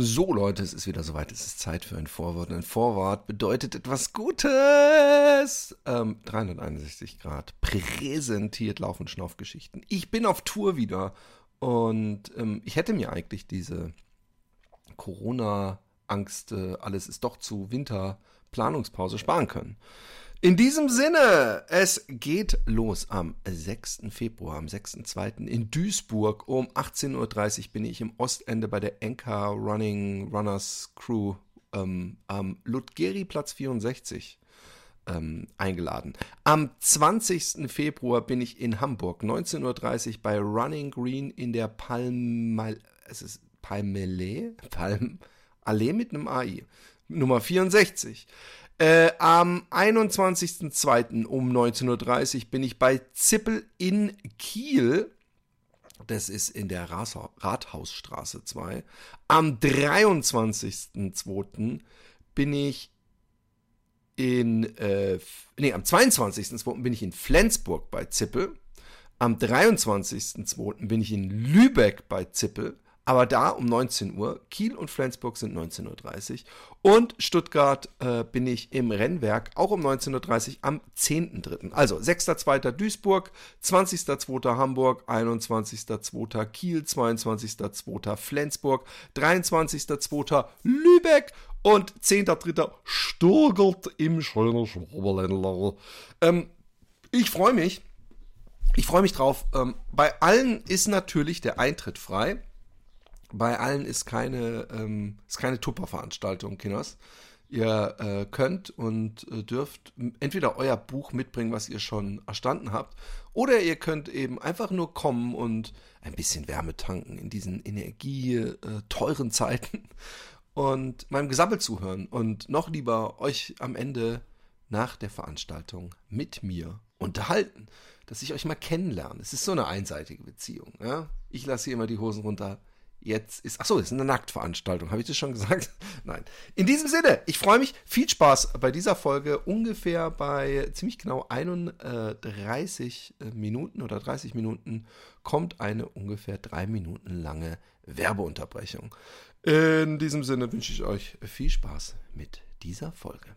So Leute, es ist wieder soweit. Es ist Zeit für ein Vorwort. Ein Vorwort bedeutet etwas Gutes. Ähm, 361 Grad präsentiert Lauf- und Schnaufgeschichten. Ich bin auf Tour wieder und ähm, ich hätte mir eigentlich diese Corona-Angst, äh, alles ist doch zu Winterplanungspause sparen können. In diesem Sinne, es geht los am 6. Februar, am 6.2. in Duisburg. Um 18.30 Uhr bin ich im Ostende bei der Enka Running Runners Crew ähm, am Ludgeri-Platz 64 ähm, eingeladen. Am 20. Februar bin ich in Hamburg, 19.30 Uhr bei Running Green in der Palmal... Es ist Palmele? Palm... Allee mit einem AI. Nummer 64. Äh, am 21.02. um 19.30 Uhr bin ich bei Zippel in Kiel. Das ist in der Rathausstraße 2. Am 23.02. bin ich in, äh, nee, am 22.02. bin ich in Flensburg bei Zippel. Am 23.02. bin ich in Lübeck bei Zippel aber da um 19 Uhr. Kiel und Flensburg sind 19.30 Uhr. Und Stuttgart äh, bin ich im Rennwerk, auch um 19.30 Uhr am 10.3. Also 6.2. Duisburg, 20.2. Hamburg, 21.2. Kiel, 22.2. Flensburg, 23.2. Lübeck und 10.3. Stuttgart im schönen Schwaberländler. Ähm, ich freue mich. Ich freue mich drauf. Ähm, bei allen ist natürlich der Eintritt frei bei allen ist keine, ähm, ist keine Tupper-Veranstaltung, Kinders. Ihr äh, könnt und äh, dürft entweder euer Buch mitbringen, was ihr schon erstanden habt, oder ihr könnt eben einfach nur kommen und ein bisschen Wärme tanken in diesen energieteuren äh, Zeiten und meinem Gesabbel zuhören und noch lieber euch am Ende nach der Veranstaltung mit mir unterhalten, dass ich euch mal kennenlerne. Es ist so eine einseitige Beziehung. Ja? Ich lasse hier immer die Hosen runter, jetzt ist. Achso, ist eine Nacktveranstaltung. Habe ich das schon gesagt? Nein. In diesem Sinne, ich freue mich. Viel Spaß bei dieser Folge. Ungefähr bei ziemlich genau 31 äh, Minuten oder 30 Minuten kommt eine ungefähr drei Minuten lange Werbeunterbrechung. In diesem Sinne wünsche ich euch viel Spaß mit dieser Folge.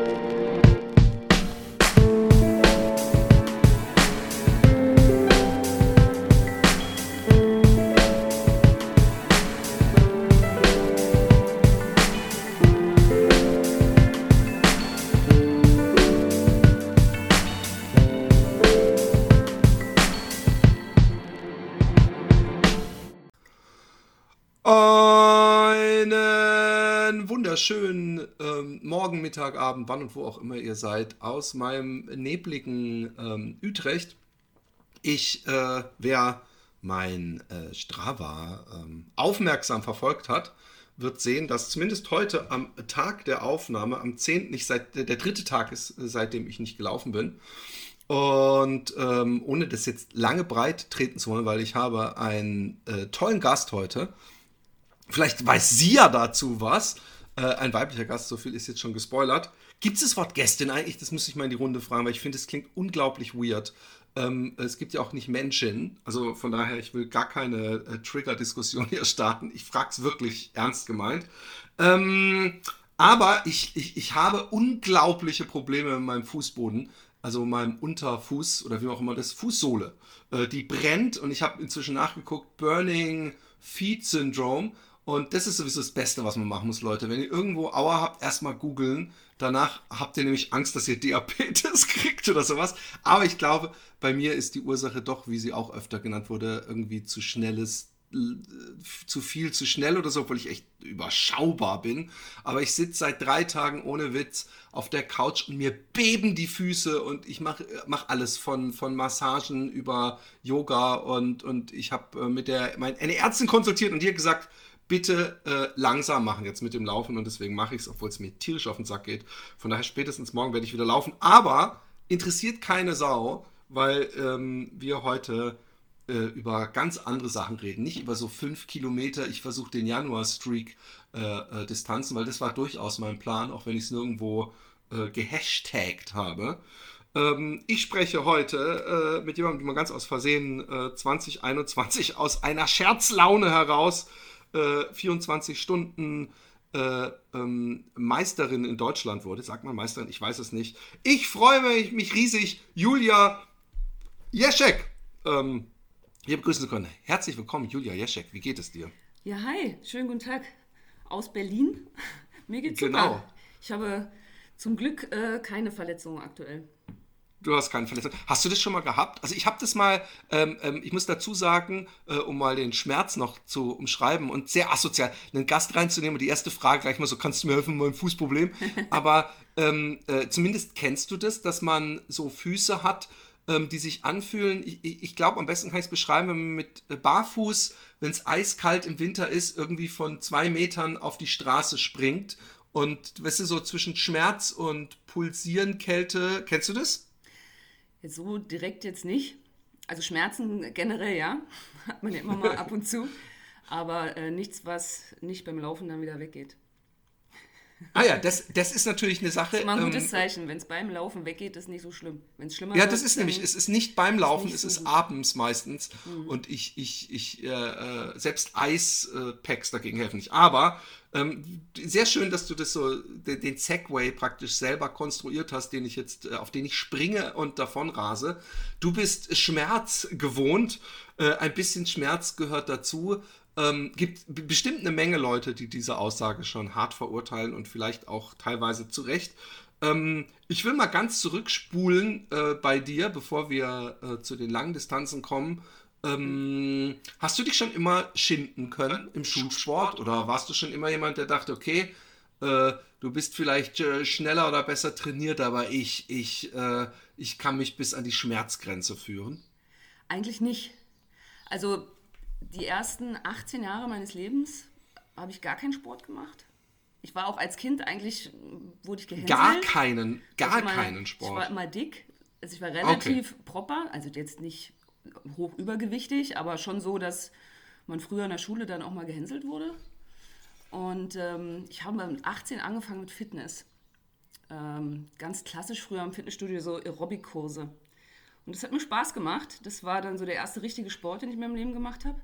Morgen, Mittag, Abend, wann und wo auch immer ihr seid, aus meinem nebligen ähm, Utrecht. Ich, äh, wer mein äh, Strava ähm, aufmerksam verfolgt hat, wird sehen, dass zumindest heute am Tag der Aufnahme, am 10., nicht seit, der dritte Tag ist, seitdem ich nicht gelaufen bin. Und ähm, ohne das jetzt lange breit treten zu wollen, weil ich habe einen äh, tollen Gast heute. Vielleicht weiß sie ja dazu was. Äh, ein weiblicher Gast, so viel ist jetzt schon gespoilert. Gibt es das Wort Gästin eigentlich? Das muss ich mal in die Runde fragen, weil ich finde, es klingt unglaublich weird. Ähm, es gibt ja auch nicht Menschen, also von daher, ich will gar keine äh, Trigger-Diskussion hier starten. Ich frage es wirklich ernst gemeint. Ähm, aber ich, ich, ich habe unglaubliche Probleme mit meinem Fußboden, also meinem Unterfuß oder wie auch immer das, Fußsohle. Äh, die brennt und ich habe inzwischen nachgeguckt, Burning Feet Syndrome. Und das ist sowieso das Beste, was man machen muss, Leute. Wenn ihr irgendwo Aua habt, erstmal googeln. Danach habt ihr nämlich Angst, dass ihr Diabetes kriegt oder sowas. Aber ich glaube, bei mir ist die Ursache doch, wie sie auch öfter genannt wurde, irgendwie zu schnelles zu viel, zu schnell oder so, obwohl ich echt überschaubar bin. Aber ich sitze seit drei Tagen ohne Witz auf der Couch und mir beben die Füße und ich mache mach alles von, von Massagen über Yoga und, und ich habe äh, mit der, meine, eine Ärztin konsultiert und hat gesagt, bitte äh, langsam machen jetzt mit dem Laufen und deswegen mache ich es, obwohl es mir tierisch auf den Sack geht. Von daher spätestens morgen werde ich wieder laufen. Aber interessiert keine Sau, weil ähm, wir heute äh, über ganz andere Sachen reden. Nicht über so fünf Kilometer, ich versuche den Januar-Streak äh, äh, Distanzen, weil das war durchaus mein Plan, auch wenn ich es nirgendwo äh, gehashtagt habe. Ähm, ich spreche heute äh, mit jemandem, den man ganz aus Versehen 2021 aus einer Scherzlaune heraus 24 Stunden äh, ähm, Meisterin in Deutschland wurde. Sagt man Meisterin? Ich weiß es nicht. Ich freue mich, mich riesig, Julia Jeschek ähm, hier begrüßen zu können. Herzlich willkommen, Julia Jeschek. Wie geht es dir? Ja, hi. Schönen guten Tag aus Berlin. Mir geht's genau. super. Ich habe zum Glück äh, keine Verletzungen aktuell. Du hast keine Verletzung. Hast du das schon mal gehabt? Also ich habe das mal, ähm, ähm, ich muss dazu sagen, äh, um mal den Schmerz noch zu umschreiben und sehr asozial, einen Gast reinzunehmen und die erste Frage gleich mal so, kannst du mir helfen, mein Fußproblem? Aber ähm, äh, zumindest kennst du das, dass man so Füße hat, ähm, die sich anfühlen. Ich, ich glaube, am besten kann ich es beschreiben, wenn man mit äh, Barfuß, wenn es eiskalt im Winter ist, irgendwie von zwei Metern auf die Straße springt und weißt du, so zwischen Schmerz und Pulsieren, Kälte, kennst du das? So direkt jetzt nicht. Also Schmerzen generell ja, hat man ja immer mal ab und zu. Aber äh, nichts, was nicht beim Laufen dann wieder weggeht. Ah ja, das, das ist natürlich eine Sache. Das ist immer ein gutes ähm, Zeichen. Wenn es beim Laufen weggeht, ist nicht so schlimm. Wenn es schlimmer Ja, das ist nämlich, es ist nicht beim Laufen, nicht es so ist gut. abends meistens. Mhm. Und ich, ich, ich, äh, äh, selbst Eispacks dagegen helfen nicht. Aber ähm, sehr schön, dass du das so, den, den Segway praktisch selber konstruiert hast, den ich jetzt, äh, auf den ich springe und davon rase. Du bist Schmerz gewohnt. Äh, ein bisschen Schmerz gehört dazu. Ähm, gibt bestimmt eine Menge Leute, die diese Aussage schon hart verurteilen und vielleicht auch teilweise zu Recht. Ähm, ich will mal ganz zurückspulen äh, bei dir, bevor wir äh, zu den langen Distanzen kommen. Ähm, hast du dich schon immer schinden können im Schulsport oder warst du schon immer jemand, der dachte, okay, äh, du bist vielleicht äh, schneller oder besser trainiert, aber ich, ich, äh, ich kann mich bis an die Schmerzgrenze führen? Eigentlich nicht. Also die ersten 18 Jahre meines Lebens habe ich gar keinen Sport gemacht. Ich war auch als Kind eigentlich, wurde ich gehänselt. Gar keinen, gar Also mal- keinen Ich war Sport. immer dick. Also ich war relativ proper, also jetzt nicht hoch übergewichtig, aber schon so, dass man früher in der Schule dann auch mal gehänselt wurde. Und ähm, ich habe mit 18 angefangen mit Fitness. Ähm, ganz klassisch früher im Fitnessstudio so Aerobic-Kurse. Und das hat mir Spaß gemacht. Das war dann so der erste richtige Sport, den ich in meinem Leben gemacht habe.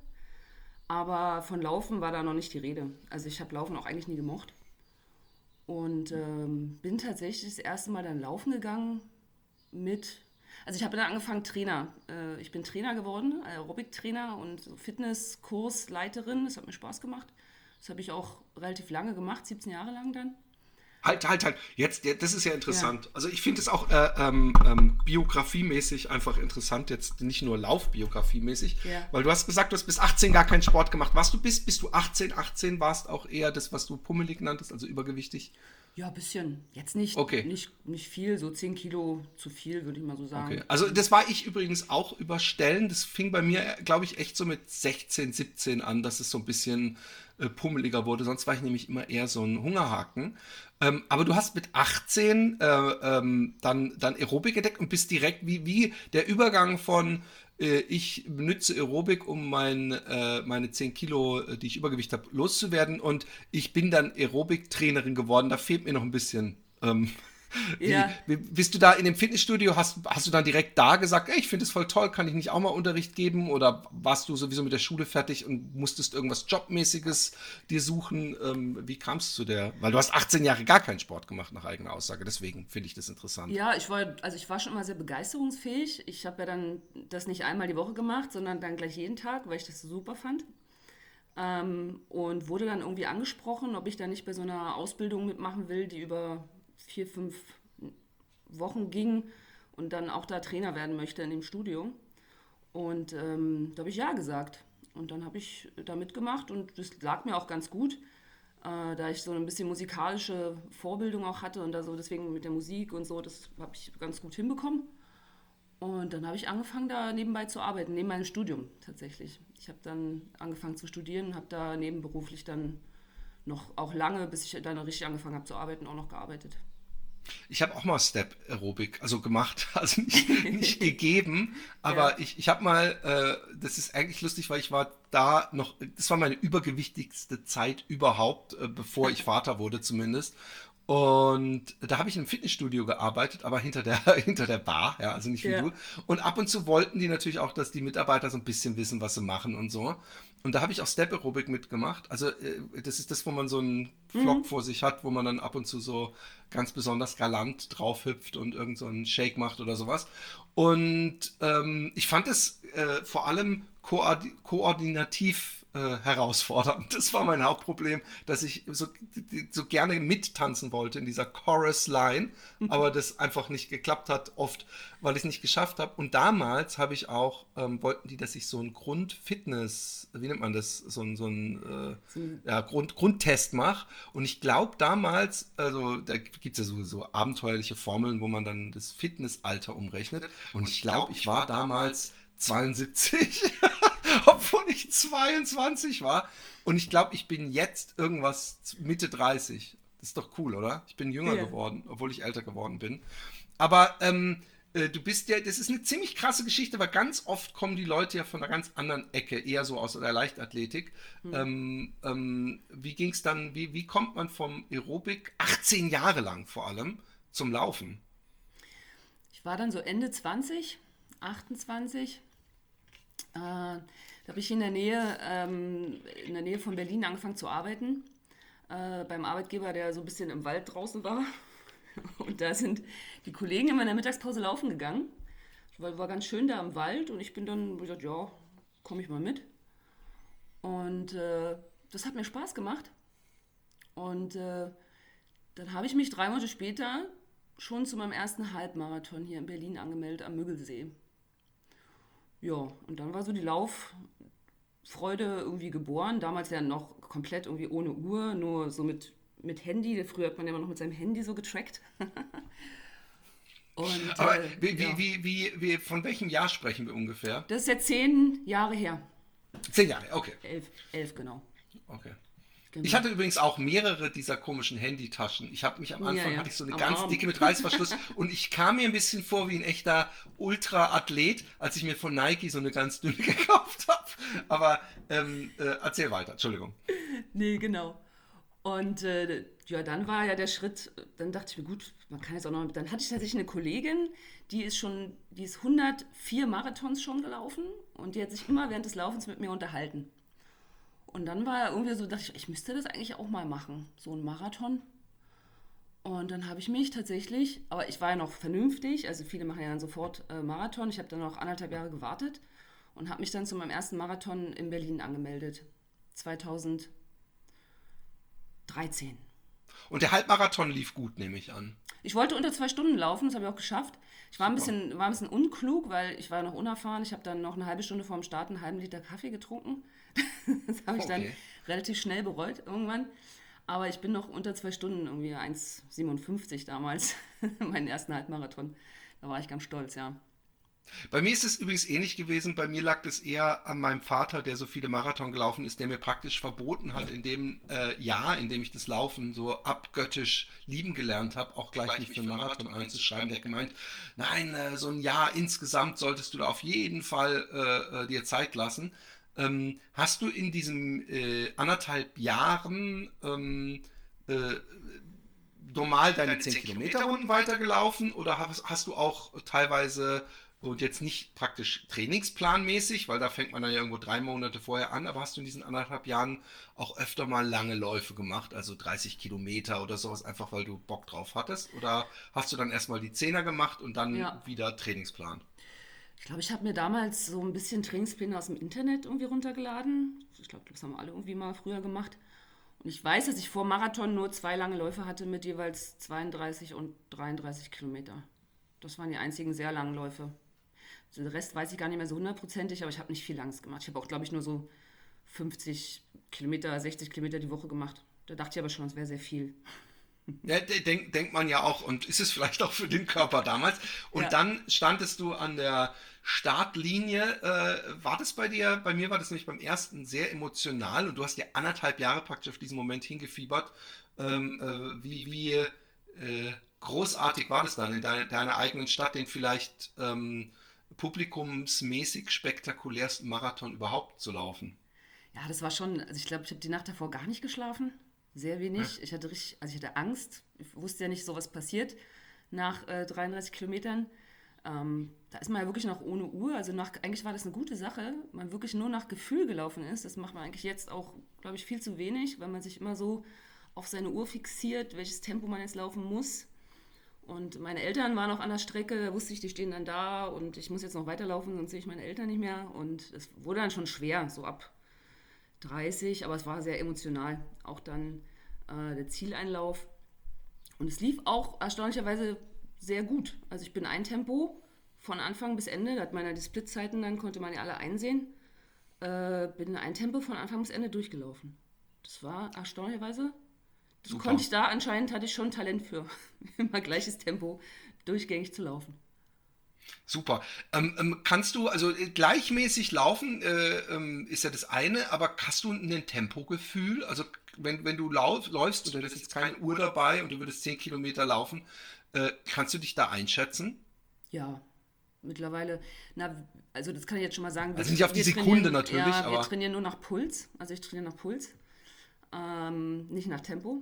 Aber von Laufen war da noch nicht die Rede. Also ich habe Laufen auch eigentlich nie gemocht. Und ähm, bin tatsächlich das erste Mal dann laufen gegangen mit, also ich habe dann angefangen Trainer. Äh, ich bin Trainer geworden, Aerobic-Trainer und Fitnesskursleiterin. Das hat mir Spaß gemacht. Das habe ich auch relativ lange gemacht, 17 Jahre lang dann. Halt, halt, halt. Jetzt, ja, das ist ja interessant. Also ich finde es auch äh, ähm, ähm, biografiemäßig einfach interessant, jetzt nicht nur laufbiografiemäßig, Ja. weil du hast gesagt, du hast bis 18 gar keinen Sport gemacht. Warst du bis, bis du 18, 18 warst auch eher das, was du pummelig nanntest, also übergewichtig? Ja, ein bisschen. Jetzt nicht, Okay. nicht, nicht viel, so 10 Kilo zu viel, würde ich mal so sagen. Okay. Also das war ich übrigens auch überstellen. Das fing bei mir, glaube ich, echt so mit 16, 17 an, dass es so ein bisschen äh, pummeliger wurde. Sonst war ich nämlich immer eher so ein Hungerhaken. Ähm, aber du hast mit 18 äh, ähm, dann, dann Aerobik entdeckt und bist direkt wie, wie der Übergang von äh, ich benutze Aerobik, um mein, äh, meine 10 Kilo, äh, die ich Übergewicht habe, loszuwerden und ich bin dann Aerobik-Trainerin geworden. Da fehlt mir noch ein bisschen. Ähm, wie, Ja. bist du da in dem Fitnessstudio, hast, hast du dann direkt da gesagt, ey, ich finde es voll toll, kann ich nicht auch mal Unterricht geben? Oder warst du sowieso mit der Schule fertig und musstest irgendwas Jobmäßiges dir suchen? Ähm, wie kamst du zu der? Weil du hast 18 Jahre gar keinen Sport gemacht, nach eigener Aussage. Deswegen finde ich das interessant. Ja, ich war, also ich war schon immer sehr begeisterungsfähig. Ich habe ja dann das nicht einmal die Woche gemacht, sondern dann gleich jeden Tag, weil ich das so super fand. Ähm, und wurde dann irgendwie angesprochen, ob ich da nicht bei so einer Ausbildung mitmachen will, die über vier, fünf Wochen ging und dann auch da Trainer werden möchte in dem Studio. Und ähm, da habe ich ja gesagt. Und dann habe ich da mitgemacht und das lag mir auch ganz gut, äh, da ich so ein bisschen musikalische Vorbildung auch hatte und da so deswegen mit der Musik und so, das habe ich ganz gut hinbekommen. Und dann habe ich angefangen, da nebenbei zu arbeiten, neben meinem Studium tatsächlich. Ich habe dann angefangen zu studieren, habe da nebenberuflich dann noch auch lange, bis ich dann richtig angefangen habe zu arbeiten, auch noch gearbeitet. Ich habe auch mal Step Aerobic, also gemacht, also nicht, nicht gegeben, aber ja. ich, ich habe mal, äh, das ist eigentlich lustig, weil ich war da noch, das war meine übergewichtigste Zeit überhaupt, äh, bevor ich Vater wurde zumindest. Und da habe ich im Fitnessstudio gearbeitet, aber hinter der, hinter der Bar, ja, also nicht wie ja. du. Und ab und zu wollten die natürlich auch, dass die Mitarbeiter so ein bisschen wissen, was sie machen und so. Und da habe ich auch Step Aerobic mitgemacht. Also äh, das ist das, wo man so einen Vlog mhm. vor sich hat, wo man dann ab und zu so ganz besonders galant drauf hüpft und irgend so einen Shake macht oder sowas. Und ähm, ich fand es äh, vor allem koord koordinativ äh, herausfordernd. Das war mein Hauptproblem, dass ich so, so gerne mittanzen wollte in dieser Chorus-Line, mhm. aber das einfach nicht geklappt hat, oft, weil ich es nicht geschafft habe. Und damals habe ich auch, ähm, wollten die, dass ich so einen Grundfitness, wie nennt man das, so, ein, so einen äh, ja, Grund, Grundtest mache. Und ich glaube damals, also da gibt es ja so, so abenteuerliche Formeln, wo man dann das Fitnessalter umrechnet. Und ich glaube, ich war damals 72. obwohl ich 22 war. Und ich glaube, ich bin jetzt irgendwas Mitte 30. Das ist doch cool, oder? Ich bin jünger ja. geworden, obwohl ich älter geworden bin. Aber ähm, äh, du bist ja, das ist eine ziemlich krasse Geschichte, weil ganz oft kommen die Leute ja von einer ganz anderen Ecke, eher so aus der Leichtathletik. Mhm. Ähm, ähm, wie ging es dann, wie, wie kommt man vom Aerobik, 18 Jahre lang vor allem, zum Laufen? Ich war dann so Ende 20, 28 äh, da habe ich in der Nähe, ähm, in der Nähe von Berlin angefangen zu arbeiten. Äh, beim Arbeitgeber, der so ein bisschen im Wald draußen war. Und da sind die Kollegen immer in der Mittagspause laufen gegangen. Weil war ganz schön da im Wald und ich bin dann gesagt, ja, komme ich mal mit. Und äh, das hat mir Spaß gemacht. Und äh, dann habe ich mich drei Monate später schon zu meinem ersten Halbmarathon hier in Berlin angemeldet am Müggelsee. Ja, und dann war so die Lauffreude irgendwie geboren. Damals ja noch komplett irgendwie ohne Uhr, nur so mit, mit Handy. Früher hat man ja immer noch mit seinem Handy so getrackt. und, Aber äh, wie, ja. wie, wie, wie, von welchem Jahr sprechen wir ungefähr? Das ist ja zehn Jahre her. Zehn Jahre, okay. Elf, elf genau. Okay. Genau. Ich hatte übrigens auch mehrere dieser komischen Handytaschen. Ich habe mich am Anfang, ja, ja. hatte ich so eine am ganz Arm. dicke mit Reißverschluss und ich kam mir ein bisschen vor wie ein echter Ultra-Athlet, als ich mir von Nike so eine ganz dünne gekauft habe. Aber ähm, äh, erzähl weiter, Entschuldigung. Nee, genau. Und äh, ja, dann war ja der Schritt, dann dachte ich mir, gut, man kann jetzt auch noch, dann hatte ich tatsächlich eine Kollegin, die ist schon, die ist 104 Marathons schon gelaufen und die hat sich immer während des Laufens mit mir unterhalten. Und dann war irgendwie so, dachte ich, ich müsste das eigentlich auch mal machen, so ein Marathon. Und dann habe ich mich tatsächlich, aber ich war ja noch vernünftig, also viele machen ja dann sofort äh, Marathon. Ich habe dann noch anderthalb Jahre gewartet und habe mich dann zu meinem ersten Marathon in Berlin angemeldet. 2013. Und der Halbmarathon lief gut, nehme ich an. Ich wollte unter zwei Stunden laufen, das habe ich auch geschafft. Ich war ein, bisschen, war ein bisschen unklug, weil ich war noch unerfahren. Ich habe dann noch eine halbe Stunde vor dem Start einen halben Liter Kaffee getrunken. das habe ich okay. dann relativ schnell bereut irgendwann. Aber ich bin noch unter zwei Stunden, irgendwie 1,57 damals, meinen ersten Halbmarathon. Da war ich ganz stolz, ja. Bei mir ist es übrigens ähnlich gewesen. Bei mir lag es eher an meinem Vater, der so viele Marathon gelaufen ist, der mir praktisch verboten hat, in dem äh, Jahr, in dem ich das Laufen so abgöttisch lieben gelernt habe, auch gleich, gleich mich für einen Marathon, einzuschreiben. Der hat gemeint, nein, äh, so ein Jahr insgesamt solltest du da auf jeden Fall äh, äh dir Zeit lassen. Ähm, hast du in diesen äh, anderthalb Jahren ähm, äh, normal deine 10 Kilometer Runden weitergelaufen oder hast, hast du auch teilweise und jetzt nicht praktisch trainingsplanmäßig, weil da fängt man dann ja irgendwo drei Monate vorher an, aber hast du in diesen anderthalb Jahren auch öfter mal lange Läufe gemacht, also 30 Kilometer oder sowas, einfach weil du Bock drauf hattest? Oder hast du dann erstmal die Zehner gemacht und dann ja. wieder Trainingsplan? Ich glaube, ich habe mir damals so ein bisschen Trainingspläne aus dem Internet irgendwie runtergeladen. Ich glaube, das haben wir alle irgendwie mal früher gemacht. Und ich weiß, dass ich vor Marathon nur zwei lange Läufe hatte mit jeweils 32 und 33 Kilometer. Das waren die einzigen sehr langen Läufe. Also den Rest weiß ich gar nicht mehr so hundertprozentig, aber ich habe nicht viel Langes gemacht. Ich habe auch, glaube ich, nur so 50 Kilometer, 60 Kilometer die Woche gemacht. Da dachte ich aber schon, es wäre sehr viel. Ja, denkt denk man ja auch, und ist es vielleicht auch für den Körper damals. Und ja. dann standest du an der Startlinie. Äh, war das bei dir? Bei mir war das nämlich beim ersten sehr emotional und du hast ja anderthalb Jahre praktisch auf diesen Moment hingefiebert. Ähm, äh, wie, wie, äh, großartig war das dann in deiner, deiner eigenen Stadt, den vielleicht ähm, publikumsmäßig spektakulärsten Marathon überhaupt zu laufen? Ja, das war schon, also ich glaube, ich habe die Nacht davor gar nicht geschlafen. Sehr wenig. Ja. Ich hatte richtig, also ich hatte Angst. Ich wusste ja nicht, so was passiert nach äh, 33 Kilometern. Ähm, da ist man ja wirklich noch ohne Uhr. Also nach, eigentlich war das eine gute Sache. Man wirklich nur nach Gefühl gelaufen ist. Das macht man eigentlich jetzt auch, glaube ich, viel zu wenig, weil man sich immer so auf seine Uhr fixiert, welches Tempo man jetzt laufen muss. Und meine Eltern waren auch an der Strecke, wusste ich, die stehen dann da und ich muss jetzt noch weiterlaufen, sonst sehe ich meine Eltern nicht mehr. Und es wurde dann schon schwer, so ab 30, aber es war sehr emotional. Auch dann äh, der Zieleinlauf. Und es lief auch erstaunlicherweise sehr gut. Also ich bin ein Tempo von Anfang bis Ende, da hat man die Splitzeiten, dann konnte man ja alle einsehen, äh, bin ein Tempo von Anfang bis Ende durchgelaufen. Das war erstaunlicherweise, das Super. konnte ich da, anscheinend hatte ich schon Talent für, immer gleiches Tempo durchgängig zu laufen. Super. Ähm, ähm, kannst du, also äh, gleichmäßig laufen äh, ähm, ist ja das eine, aber hast du ein Tempogefühl? Also wenn, wenn du lauf, läufst und du hättest jetzt keine Uhr dabei und du würdest 10 Kilometer laufen, äh, kannst du dich da einschätzen? Ja, mittlerweile. Na, also das kann ich jetzt schon mal sagen. Also nicht auf die Sekunde natürlich, ja, aber. Wir trainieren nur nach Puls. Also ich trainiere nach Puls. Ähm, nicht nach Tempo.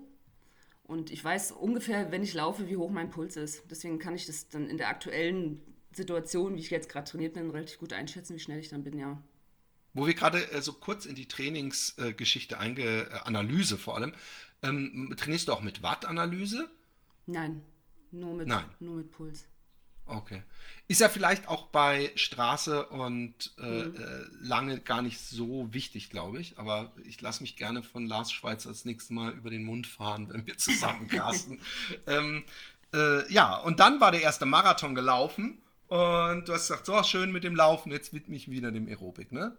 Und ich weiß ungefähr, wenn ich laufe, wie hoch mein Puls ist. Deswegen kann ich das dann in der aktuellen Situation, wie ich jetzt gerade trainiert bin, relativ gut einschätzen, wie schnell ich dann bin, ja. Wo wir gerade äh, so kurz in die Trainingsgeschichte einge, äh, Analyse vor allem, ähm, trainierst du auch mit Wattanalyse? Nein, nur mit, Nein. nur mit Puls. Okay. Ist ja vielleicht auch bei Straße und äh, mhm. äh, lange gar nicht so wichtig, glaube ich. Aber ich lasse mich gerne von Lars Schweizer das nächste Mal über den Mund fahren, wenn wir zusammen casten. ähm, äh, ja, und dann war der erste Marathon gelaufen und du hast gesagt, so schön mit dem Laufen, jetzt widme ich wieder dem Aerobik, ne?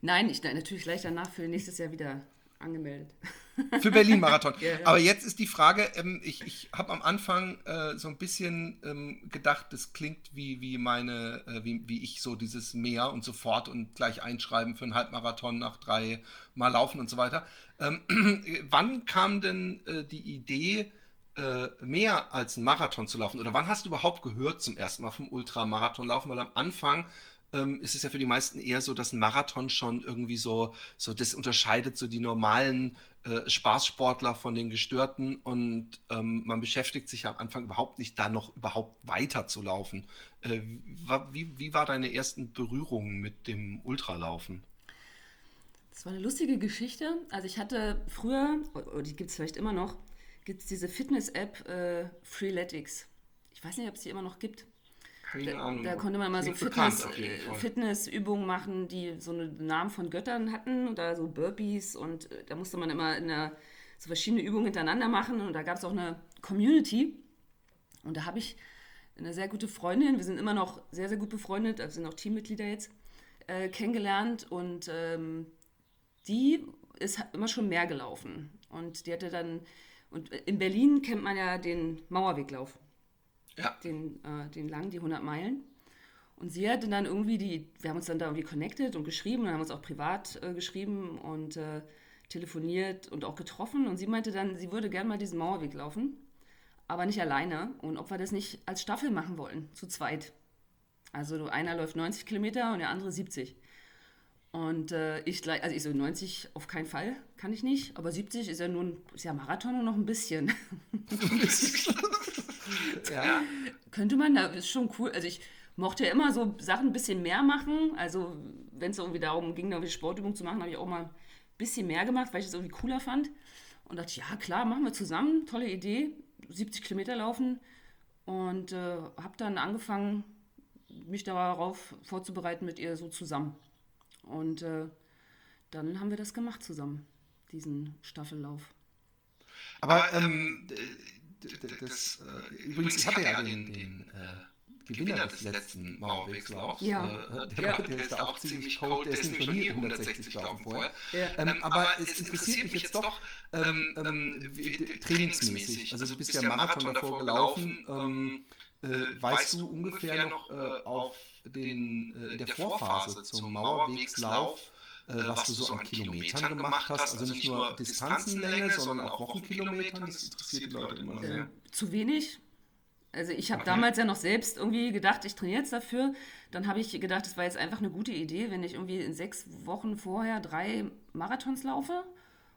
Nein, ich natürlich gleich danach für nächstes Jahr wieder angemeldet. Für Berlin-Marathon. ja, ja. Aber jetzt ist die Frage, ähm, ich, ich habe am Anfang äh, so ein bisschen ähm, gedacht, das klingt wie, wie meine, äh, wie, wie ich so dieses Mehr und sofort und gleich einschreiben für einen Halbmarathon nach drei Mal laufen und so weiter. Ähm, wann kam denn äh, die Idee, äh, mehr als einen Marathon zu laufen? Oder wann hast du überhaupt gehört zum ersten Mal vom Ultramarathon laufen? Weil am Anfang ähm, ist es ja für die meisten eher so, dass ein Marathon schon irgendwie so, so das unterscheidet so die normalen äh, Spaßsportler von den Gestörten und ähm, man beschäftigt sich am Anfang überhaupt nicht, da noch überhaupt weiter zu laufen. Äh, wie, wie war deine ersten Berührungen mit dem Ultralaufen? Das war eine lustige Geschichte. Also ich hatte früher, oder die gibt es vielleicht immer noch, gibt es diese Fitness-App äh, Freeletics. Ich weiß nicht, ob es die immer noch gibt. Keine Ahnung. Da, da konnte man mal so Fitness, Fitnessübungen machen, die so einen Namen von Göttern hatten oder so Burpees und äh, da musste man immer in der, so verschiedene Übungen hintereinander machen und da gab es auch eine Community und da habe ich eine sehr gute Freundin, wir sind immer noch sehr, sehr gut befreundet, also sind auch Teammitglieder jetzt, äh, kennengelernt und ähm, die ist immer schon mehr gelaufen und die hatte dann, und in Berlin kennt man ja den Mauerweglauf ja. den, äh, den lang, die 100 Meilen. Und sie hatte dann irgendwie die, wir haben uns dann da irgendwie connected und geschrieben und haben uns auch privat äh, geschrieben und äh, telefoniert und auch getroffen. Und sie meinte dann, sie würde gerne mal diesen Mauerweg laufen, aber nicht alleine. Und ob wir das nicht als Staffel machen wollen, zu zweit. Also einer läuft 90 Kilometer und der andere 70. Und äh, ich, also ich so 90 auf keinen Fall, kann ich nicht. Aber 70 ist ja nur ein, ist ja Marathon und noch ein bisschen. ja. Könnte man, da ist schon cool. Also ich mochte ja immer so Sachen ein bisschen mehr machen. Also wenn es irgendwie darum ging, irgendwie Sportübungen zu machen, habe ich auch mal ein bisschen mehr gemacht, weil ich es irgendwie cooler fand. Und dachte, ja klar, machen wir zusammen, tolle Idee, 70 Kilometer laufen. Und äh, habe dann angefangen, mich darauf vorzubereiten mit ihr so zusammen. Und äh, dann haben wir das gemacht zusammen, diesen Staffellauf. Aber ähm, das, äh, übrigens, ich hatte ja den, den äh, Gewinner des letzten Mauerwegslaufs. Ja. Äh, der, ja. der ist da auch ziemlich cold, der ist nämlich schon nie 160 gelaufen vorher. Ja. Ähm, aber es interessiert mich jetzt doch ähm, ähm, wie, trainingsmäßig. Also du bist ja Marathon davor gelaufen. Ähm, äh, weißt du ungefähr noch äh, auf den, äh, in der Vorphase zum Mauerwegslauf, äh, was du so an Kilometern gemacht hast. Also, also nicht nur Distanzenlänge, sondern auch Wochenkilometern. Das interessiert die Leute immer sehr. Zu wenig, Also ich habe okay. damals ja noch selbst irgendwie gedacht, ich trainiere jetzt dafür. Dann habe ich gedacht, es war jetzt einfach eine gute Idee, wenn ich irgendwie in sechs Wochen vorher drei Marathons laufe.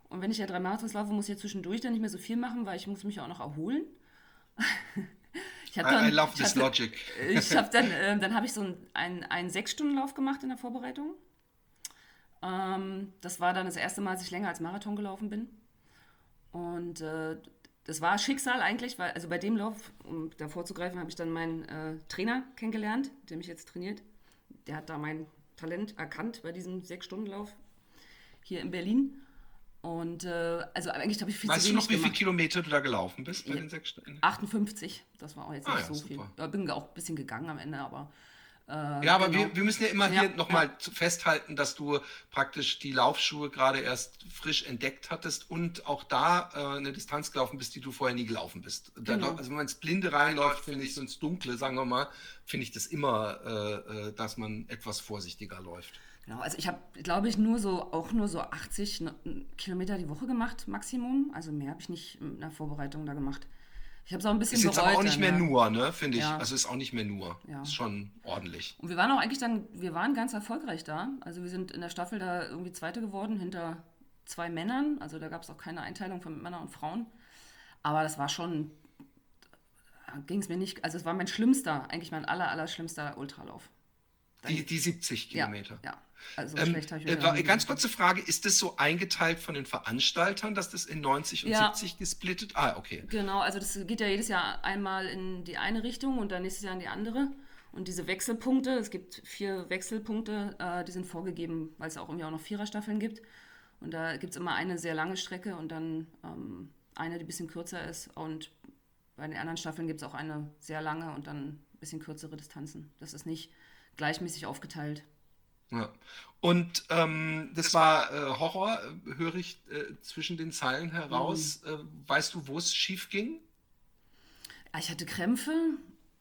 Und wenn ich ja drei Marathons laufe, muss ich ja zwischendurch dann nicht mehr so viel machen, weil ich muss mich auch noch erholen. ich dann, I, I love this hatte, logic. ich habe dann, äh, dann habe ich so einen, einen, einen Sechs-Stunden-Lauf gemacht in der Vorbereitung. Ähm, das war dann das erste Mal, dass ich länger als Marathon gelaufen bin. Und äh, das war Schicksal eigentlich, weil, also bei dem Lauf, um da vorzugreifen, habe ich dann meinen äh, Trainer kennengelernt, der mich jetzt trainiert. Der hat da mein Talent erkannt bei diesem Sechs-Stunden-Lauf hier in Berlin. Und äh, also eigentlich habe ich viel weißt zu wenig Weißt du noch, wie viele Kilometer du da gelaufen bist bei ja, den sechs Stunden? 58, das war auch jetzt ah, nicht ja, so super. viel. Ich bin auch ein bisschen gegangen am Ende, aber äh, ja, aber genau. wir, wir müssen ja immer ja, hier nochmal ja. festhalten, dass du praktisch die Laufschuhe gerade erst frisch entdeckt hattest und auch da äh, eine Distanz gelaufen bist, die du vorher nie gelaufen bist. Genau. Da, also wenn man ins Blinde reinläuft, finde ich, so ins Dunkle, sagen wir mal, finde ich das immer, äh, äh, dass man etwas vorsichtiger läuft. Genau, also ich habe, glaube ich, nur so, auch nur so 80 Kilometer die Woche gemacht, Maximum. Also mehr habe ich nicht in der Vorbereitung da gemacht. Ich habe es auch ein bisschen Ist jetzt aber auch nicht mehr nur, ne, finde ich. Ja. Also ist auch nicht mehr nur. Ja. Ist schon ordentlich. Und wir waren auch eigentlich dann, wir waren ganz erfolgreich da. Also wir sind in der Staffel da irgendwie Zweite geworden hinter zwei Männern. Also da gab es auch keine Einteilung von Männern und Frauen. Aber das war schon, ging es mir nicht, also es war mein schlimmster, eigentlich mein aller, aller schlimmster Ultralauf. Die, die 70 Kilometer. Ja, ja. Also ähm, schlecht habe ich äh, Ganz kurze Frage, ist das so eingeteilt von den Veranstaltern, dass das in 90 und ja. 70 gesplittet? Ah, okay. Genau, also das geht ja jedes Jahr einmal in die eine Richtung und dann nächstes Jahr in die andere. Und diese Wechselpunkte, es gibt vier Wechselpunkte, äh, die sind vorgegeben, weil es auch irgendwie auch noch Viererstaffeln gibt. Und da gibt es immer eine sehr lange Strecke und dann ähm, eine, die ein bisschen kürzer ist. Und bei den anderen Staffeln gibt es auch eine sehr lange und dann bisschen kürzere Distanzen. Das ist nicht gleichmäßig aufgeteilt. Ja. Und ähm, das war äh, Horror, äh, höre ich äh, zwischen den Zeilen heraus. Mhm. Äh, weißt du, wo es schief ging? Ja, ich hatte Krämpfe.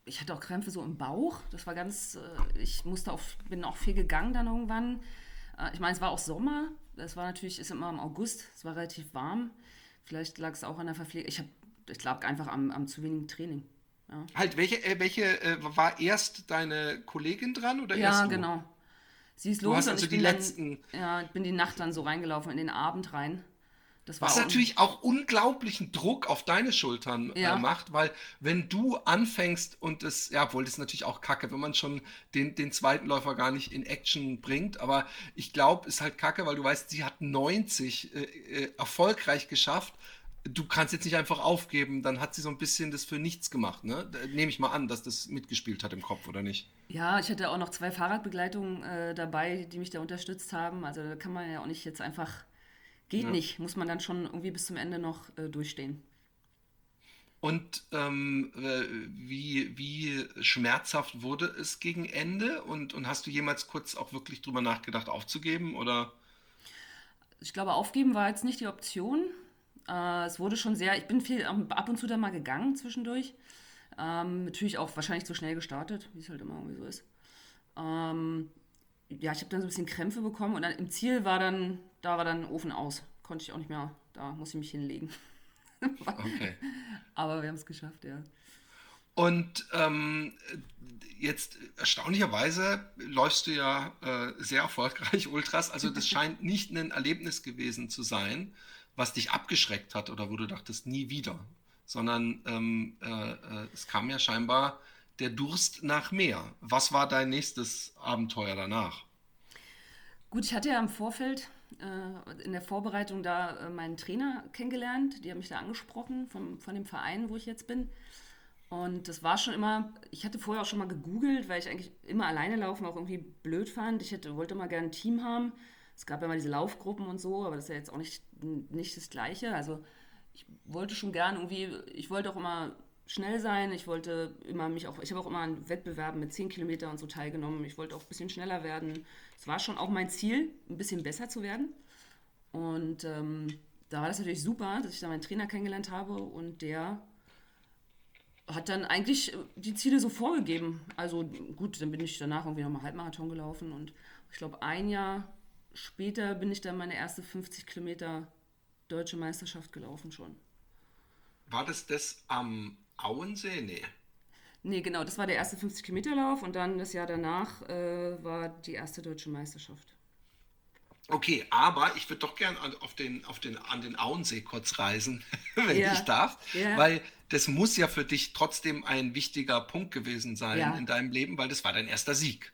Ich hatte auch Krämpfe so im Bauch. Das war ganz, äh, ich musste auch, bin auch viel gegangen dann irgendwann. Äh, ich meine, es war auch Sommer. Das war natürlich, ist immer im August. Es war relativ warm. Vielleicht lag es auch an der Verpflegung. Ich habe, ich lag einfach am, am zu wenigen Training. Ja. Halt, welche, äh, welche äh, war erst deine Kollegin dran oder ja, erst du? genau. Sie ist los du hast also die letzten. Dann, ja, ich bin die Nacht dann so reingelaufen, in den Abend rein. Das Was natürlich auch unglaublichen Druck auf deine Schultern äh, ja. äh, macht, weil wenn du anfängst und es, ja, obwohl das ist natürlich auch kacke, wenn man schon den, den zweiten Läufer gar nicht in Action bringt, aber ich glaube, ist halt kacke, weil du weißt, sie hat 90 äh, äh, erfolgreich geschafft du kannst jetzt nicht einfach aufgeben, dann hat sie so ein bisschen das für nichts gemacht, ne? Nehme ich mal an, dass das mitgespielt hat im Kopf, oder nicht? Ja, ich hatte auch noch zwei Fahrradbegleitungen äh, dabei, die mich da unterstützt haben. Also da kann man ja auch nicht jetzt einfach, geht ja. nicht, muss man dann schon irgendwie bis zum Ende noch äh, durchstehen. Und ähm, äh, wie, wie schmerzhaft wurde es gegen Ende? Und, und hast du jemals kurz auch wirklich drüber nachgedacht, aufzugeben? Oder? Ich glaube, aufgeben war jetzt nicht die Option. Äh, es wurde schon sehr, ich bin viel ab und zu da mal gegangen zwischendurch. Ähm, natürlich auch wahrscheinlich zu schnell gestartet, wie es halt immer irgendwie so ist. Ähm, ja, ich habe dann so ein bisschen Krämpfe bekommen und dann im Ziel war dann, da war dann Ofen aus. Konnte ich auch nicht mehr, da muss ich mich hinlegen. okay. Aber wir haben es geschafft, ja. Und ähm, jetzt erstaunlicherweise läufst du ja äh, sehr erfolgreich Ultras. Also das scheint nicht ein Erlebnis gewesen zu sein, was dich abgeschreckt hat oder wo du dachtest, nie wieder, sondern ähm, äh, äh, es kam ja scheinbar der Durst nach mehr. Was war dein nächstes Abenteuer danach? Gut, ich hatte ja im Vorfeld äh, in der Vorbereitung da äh, meinen Trainer kennengelernt. Die haben mich da angesprochen vom, von dem Verein, wo ich jetzt bin. Und das war schon immer, ich hatte vorher auch schon mal gegoogelt, weil ich eigentlich immer alleine laufen auch irgendwie blöd fand. Ich hätte, wollte mal gerne ein Team haben. Es gab ja mal diese Laufgruppen und so, aber das ist ja jetzt auch nicht, nicht das Gleiche. Also ich wollte schon gern irgendwie, ich wollte auch immer schnell sein. Ich wollte immer mich auch, ich habe auch immer an Wettbewerben mit 10 Kilometern und so teilgenommen. Ich wollte auch ein bisschen schneller werden. Es war schon auch mein Ziel, ein bisschen besser zu werden. Und ähm, da war das natürlich super, dass ich da meinen Trainer kennengelernt habe und der hat dann eigentlich die Ziele so vorgegeben. Also gut, dann bin ich danach irgendwie nochmal Halbmarathon gelaufen und ich glaube ein Jahr später bin ich dann meine erste 50 Kilometer deutsche Meisterschaft gelaufen schon. War das das am Auensee? Nee. Nee, genau, das war der erste 50-Kilometer-Lauf und dann das Jahr danach äh, war die erste deutsche Meisterschaft. Okay, aber ich würde doch gern auf den, auf den, an den Auensee kurz reisen, wenn ja. ich darf, ja. weil das muss ja für dich trotzdem ein wichtiger Punkt gewesen sein ja. in deinem Leben, weil das war dein erster Sieg.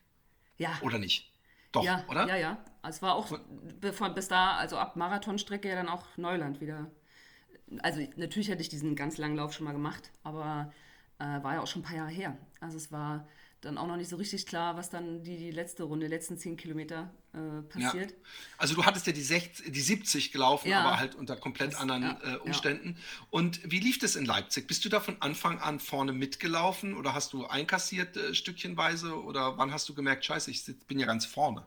Ja. Oder nicht? Doch, ja, oder? Ja, ja. Es war auch von, bis da, also ab Marathonstrecke ja dann auch Neuland wieder. Also natürlich hatte ich diesen ganz langen Lauf schon mal gemacht, aber äh, war ja auch schon ein paar Jahre her. Also es war dann auch noch nicht so richtig klar, was dann die, die letzte Runde, die letzten zehn Kilometer äh, passiert. Ja. Also du hattest ja die, 60, die 70 gelaufen, ja. aber halt unter komplett das, anderen ja, äh, Umständen. Und wie lief das in Leipzig? Bist du da von Anfang an vorne mitgelaufen oder hast du einkassiert äh, stückchenweise oder wann hast du gemerkt, scheiße, ich bin ja ganz vorne?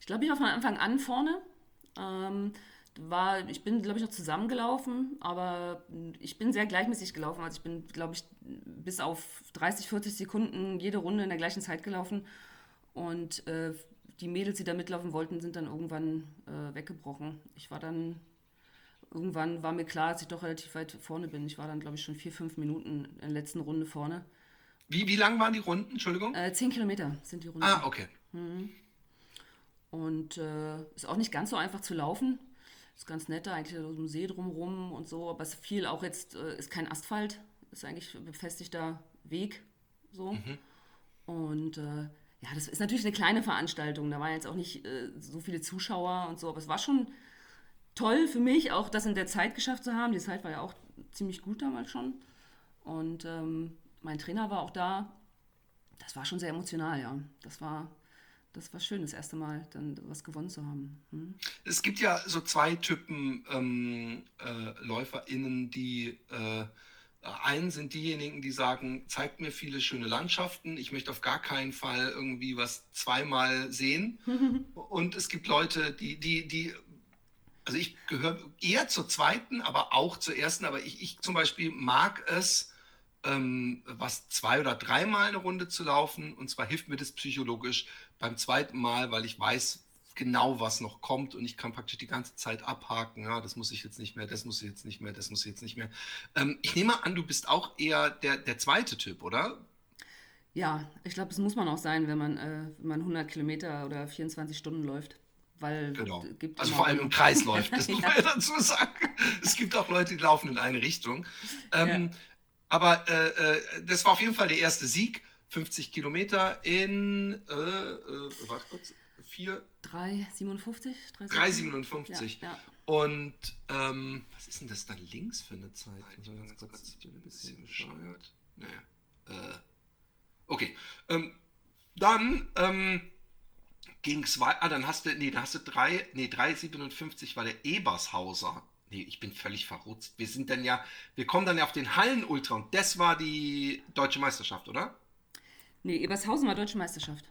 Ich glaube, ich war von Anfang an vorne. Ähm, war, ich bin, glaube ich, noch zusammengelaufen, aber ich bin sehr gleichmäßig gelaufen. Also ich bin, glaube ich, bis auf 30, 40 Sekunden jede Runde in der gleichen Zeit gelaufen. Und äh, die Mädels, die da mitlaufen wollten, sind dann irgendwann äh, weggebrochen. Ich war dann, irgendwann war mir klar, dass ich doch relativ weit vorne bin. Ich war dann, glaube ich, schon vier, fünf Minuten in der letzten Runde vorne. Wie, wie lang waren die Runden, Entschuldigung? Äh, zehn Kilometer sind die Runden. Ah, okay. Mhm. Und äh, ist auch nicht ganz so einfach zu laufen ist ganz nett da, eigentlich so ein See drumrum und so, aber es ist viel auch jetzt, äh, ist kein Asphalt, ist eigentlich befestigter Weg so. Mhm. Und äh, ja, das ist natürlich eine kleine Veranstaltung, da waren jetzt auch nicht äh, so viele Zuschauer und so, aber es war schon toll für mich, auch das in der Zeit geschafft zu haben. Die Zeit war ja auch ziemlich gut damals schon. Und ähm, mein Trainer war auch da. Das war schon sehr emotional, ja. Das war, das war schön, das erste Mal dann was gewonnen zu haben. Hm? Es gibt ja so zwei Typen ähm, äh, LäuferInnen, die äh, einen sind diejenigen, die sagen, zeigt mir viele schöne Landschaften, ich möchte auf gar keinen Fall irgendwie was zweimal sehen. Und es gibt Leute, die, die, die, also ich gehöre eher zur zweiten, aber auch zur ersten, aber ich, ich zum Beispiel mag es, ähm, was zwei oder dreimal eine Runde zu laufen. Und zwar hilft mir das psychologisch beim zweiten Mal, weil ich weiß genau, was noch kommt und ich kann praktisch die ganze Zeit abhaken. Ja, das muss ich jetzt nicht mehr, das muss ich jetzt nicht mehr, das muss ich jetzt nicht mehr. Ähm, ich nehme an, du bist auch eher der, der zweite Typ, oder? Ja, ich glaube, das muss man auch sein, wenn man, äh, wenn man 100 Kilometer oder 24 Stunden läuft. Weil genau. also vor allem im Kreis läuft, das muss man ja dazu sagen. Es gibt auch Leute, die laufen in eine Richtung. Ähm, ja. Aber äh, äh, das war auf jeden Fall der erste Sieg. 50 Kilometer in, äh, äh, warte kurz, 4. 3,57? 3,57. Ja, ja. Und ähm, was ist denn das dann links für eine Zeit? Ich bin ganz kurz, ein bisschen bescheuert. Naja. Äh, okay. Ähm, dann ähm, ging es weiter. Ah, dann hast du, nee, da hast du 3, nee, 3,57 war der Ebershauser. Nee, ich bin völlig verrutzt. Wir sind dann ja, wir kommen dann ja auf den Hallen-Ultra und das war die deutsche Meisterschaft, oder? Nee, Ebershausen war deutsche Meisterschaft.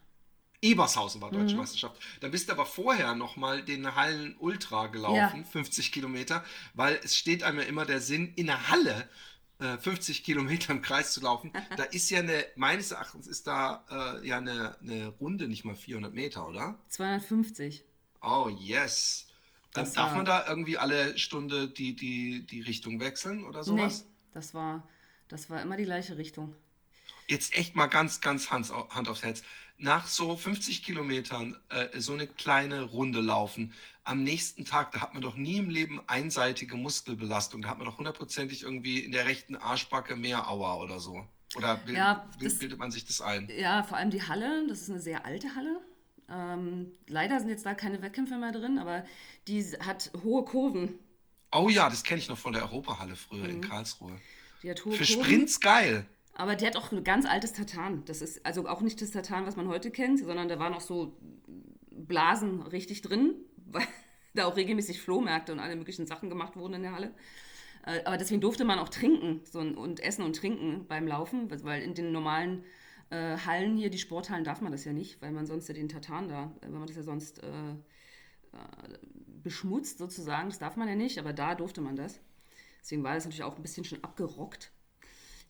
Ebershausen war deutsche mhm. Meisterschaft. Dann bist du aber vorher nochmal den Hallen-Ultra gelaufen, ja. 50 Kilometer, weil es steht einem ja immer der Sinn, in der Halle äh, 50 Kilometer im Kreis zu laufen. da ist ja eine, meines Erachtens ist da äh, ja eine, eine Runde nicht mal 400 Meter, oder? 250. Oh, yes. Das Darf war, man da irgendwie alle Stunde die, die, die Richtung wechseln oder sowas? Nee, das war, das war immer die gleiche Richtung. Jetzt echt mal ganz, ganz Hand, Hand aufs Herz. Nach so 50 Kilometern äh, so eine kleine Runde laufen, am nächsten Tag, da hat man doch nie im Leben einseitige Muskelbelastung. Da hat man doch hundertprozentig irgendwie in der rechten Arschbacke mehr Aua oder so. Oder ja, das, bildet man sich das ein? Ja, vor allem die Halle, das ist eine sehr alte Halle. Ähm, leider sind jetzt da keine Wettkämpfe mehr drin, aber die hat hohe Kurven. Oh ja, das kenne ich noch von der Europahalle früher mhm. in Karlsruhe. Die hat hohe Für Kurven. Sprints geil. Aber die hat auch ein ganz altes Tatan. Das ist also auch nicht das Tatan, was man heute kennt, sondern da waren auch so Blasen richtig drin, weil da auch regelmäßig Flohmärkte und alle möglichen Sachen gemacht wurden in der Halle. Äh, aber deswegen durfte man auch trinken so, und essen und trinken beim Laufen, weil in den normalen äh, Hallen hier, die Sporthallen, darf man das ja nicht, weil man sonst ja den Tatan da, äh, wenn man das ja sonst äh, äh, beschmutzt sozusagen, das darf man ja nicht, aber da durfte man das. Deswegen war das natürlich auch ein bisschen schon abgerockt.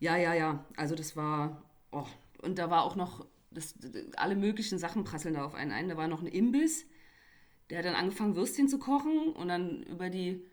Ja, ja, ja, also das war, oh, und da war auch noch, das, alle möglichen Sachen prasseln da auf einen ein. Da war noch ein Imbiss, der hat dann angefangen, Würstchen zu kochen und dann über die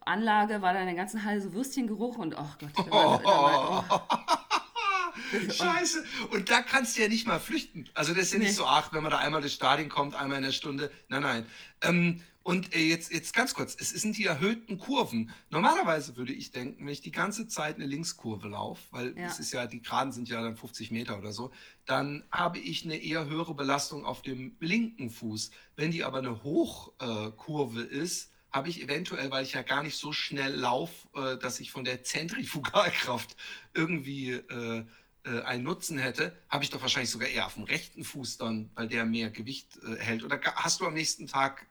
Anlage war da in der ganzen Halle so Würstchengeruch und ach oh Gott, da war, da war, oh. Scheiße. Und da kannst du ja nicht mal flüchten. Also das ist ja nicht so, ach, wenn man da einmal das Stadion kommt, einmal in der Stunde. Nein, nein. Ähm, und äh, jetzt, jetzt ganz kurz, es sind die erhöhten Kurven. Normalerweise würde ich denken, wenn ich die ganze Zeit eine Linkskurve laufe, weil ja. es ist ja, die Geraden sind ja dann 50 Meter oder so, dann habe ich eine eher höhere Belastung auf dem linken Fuß. Wenn die aber eine Hochkurve äh, ist, habe ich eventuell, weil ich ja gar nicht so schnell laufe, äh, dass ich von der Zentrifugalkraft irgendwie einen Nutzen hätte, habe ich doch wahrscheinlich sogar eher auf dem rechten Fuß dann, weil der mehr Gewicht hält. Oder hast du am nächsten Tag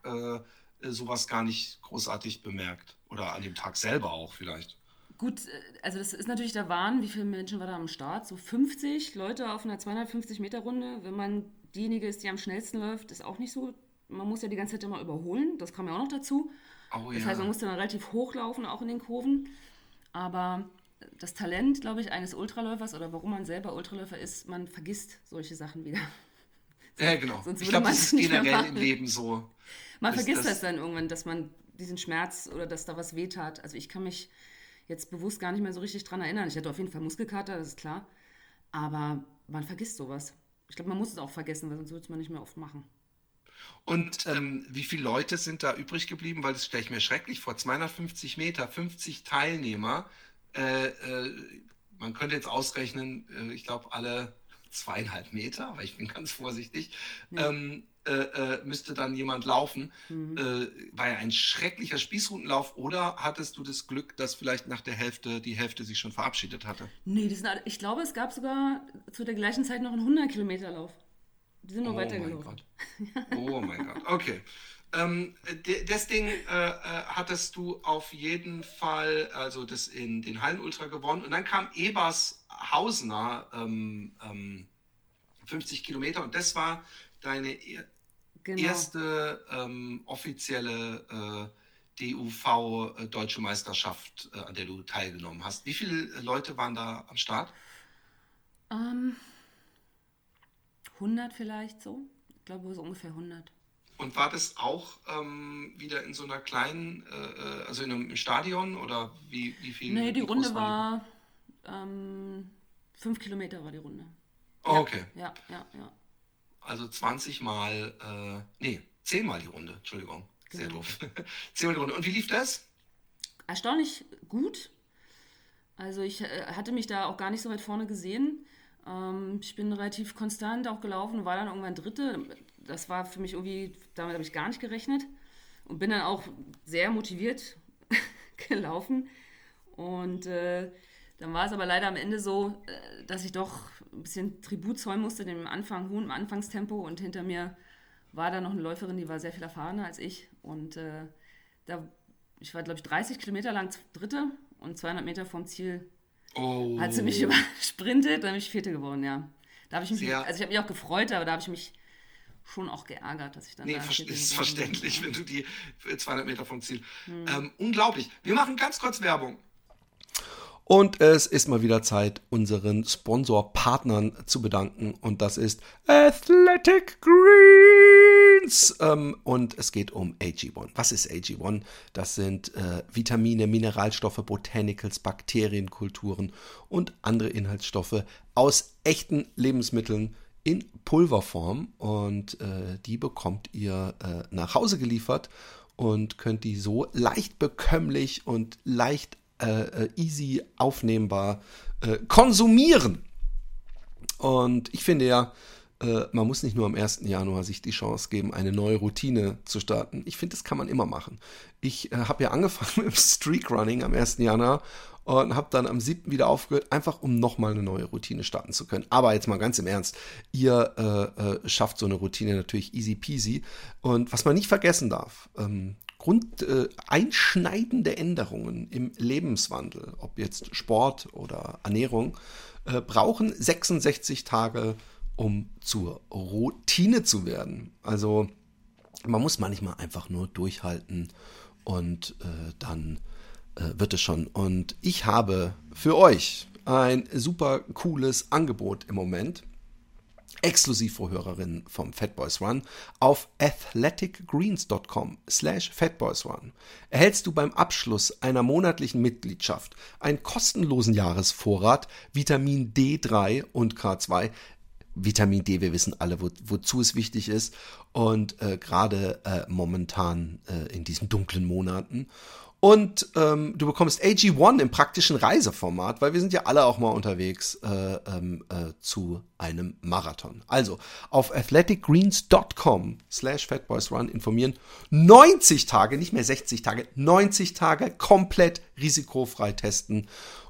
sowas gar nicht großartig bemerkt? Oder an dem Tag selber auch vielleicht? Gut, also das ist natürlich der Wahn. Wie viele Menschen war da am Start? So 50 Leute auf einer 250 Meter Runde. Wenn man diejenige ist, die am schnellsten läuft, ist auch nicht so. Man muss ja die ganze Zeit immer überholen. Das kam ja auch noch dazu. Oh, das ja. heißt, man musste dann relativ hochlaufen, auch in den Kurven. Aber das Talent, glaube ich, eines Ultraläufers oder warum man selber Ultraläufer ist, man vergisst solche Sachen wieder. Ja, genau. Sonst ich glaube, das ist generell im Leben so. Man vergisst das, das dann irgendwann, dass man diesen Schmerz oder dass da was wehtat. Also ich kann mich jetzt bewusst gar nicht mehr so richtig dran erinnern. Ich hatte auf jeden Fall Muskelkater, das ist klar. Aber man vergisst sowas. Ich glaube, man muss es auch vergessen, weil sonst würde es man nicht mehr oft machen. Und ähm, wie viele Leute sind da übrig geblieben? Weil das stelle ich mir schrecklich vor. 250 Meter, 50 Teilnehmer. Äh, äh, man könnte jetzt ausrechnen, äh, ich glaube, alle zweieinhalb Meter, aber ich bin ganz vorsichtig, ja. ähm, äh, äh, müsste dann jemand laufen. Mhm. Äh, war ja ein schrecklicher Spießrutenlauf oder hattest du das Glück, dass vielleicht nach der Hälfte die Hälfte sich schon verabschiedet hatte? Nee, die sind alle, ich glaube, es gab sogar zu der gleichen Zeit noch einen 100 Kilometer Lauf. Die sind noch oh weitergelaufen. Mein Gott. Oh mein Gott. Okay. Ähm, das Ding äh, äh, hattest du auf jeden Fall, also das in den Hallenultra gewonnen. Und dann kam Ebers Hausner ähm, ähm, 50 Kilometer und das war deine e genau. erste ähm, offizielle äh, DUV äh, Deutsche Meisterschaft, äh, an der du teilgenommen hast. Wie viele Leute waren da am Start? Um, 100 vielleicht so. Ich glaube so ungefähr 100. Und war das auch ähm, wieder in so einer kleinen, äh, äh, also in einem Stadion oder wie, wie viel? Nee, die Runde war ähm, fünf Kilometer war die Runde. Oh, okay. Ja, ja, ja. Also 20 mal, äh, nee, 10 mal die Runde, Entschuldigung. Genau. Sehr doof. 10 mal die Runde. Und wie lief das? Erstaunlich gut. Also ich äh, hatte mich da auch gar nicht so weit vorne gesehen. Ähm, ich bin relativ konstant auch gelaufen, war dann irgendwann Dritte das war für mich irgendwie, damit habe ich gar nicht gerechnet und bin dann auch sehr motiviert gelaufen. Und äh, dann war es aber leider am Ende so, äh, dass ich doch ein bisschen Tribut zollen musste, dem Anfang, hohen Anfangstempo. Und hinter mir war da noch eine Läuferin, die war sehr viel erfahrener als ich. Und äh, da, ich war, glaube ich, 30 Kilometer lang Dritte und 200 Meter vom Ziel oh. hat sie mich übersprintet. Da bin ich Vierte geworden, ja. Da habe ich mich, also ich habe mich auch gefreut, aber da habe ich mich schon auch geärgert, dass ich dann. Nee, da ist verständlich, wenn du die 200 Meter vom Ziel. Hm. Ähm, unglaublich. Wir machen ganz kurz Werbung. Und es ist mal wieder Zeit, unseren Sponsorpartnern zu bedanken. Und das ist Athletic Greens. Ähm, und es geht um AG1. Was ist AG1? Das sind äh, Vitamine, Mineralstoffe, Botanicals, Bakterienkulturen und andere Inhaltsstoffe aus echten Lebensmitteln in Pulverform und äh, die bekommt ihr äh, nach Hause geliefert und könnt die so leicht bekömmlich und leicht äh, äh easy aufnehmbar äh, konsumieren. Und ich finde ja, äh, man muss nicht nur am 1. Januar sich die Chance geben, eine neue Routine zu starten. Ich finde, das kann man immer machen. Ich habe ja angefangen mit Streakrunning am 1. Januar und habe dann am 7. wieder aufgehört, einfach um nochmal eine neue Routine starten zu können. Aber jetzt mal ganz im Ernst, ihr äh, äh, schafft so eine Routine natürlich easy peasy. Und was man nicht vergessen darf, ähm, Grund, äh, einschneidende Änderungen im Lebenswandel, ob jetzt Sport oder Ernährung, äh, brauchen 66 Tage, um zur Routine zu werden. Also man muss manchmal einfach nur durchhalten und äh, dann äh, wird es schon. Und ich habe für euch ein super cooles Angebot im Moment. Exklusiv für Hörerinnen vom Fatboys Run auf athleticgreens.com slash fatboysrun erhältst du beim Abschluss einer monatlichen Mitgliedschaft einen kostenlosen Jahresvorrat Vitamin D3 und K2 Vitamin D, wir wissen alle, wo, wozu es wichtig ist. Und äh, gerade äh, momentan äh, in diesen dunklen Monaten. Und ähm, du bekommst AG1 im praktischen Reiseformat, weil wir sind ja alle auch mal unterwegs äh, ähm, äh, zu einem Marathon. Also auf athleticgreens.com slash fatboysrun informieren. 90 Tage, nicht mehr 60 Tage, 90 Tage komplett risikofrei testen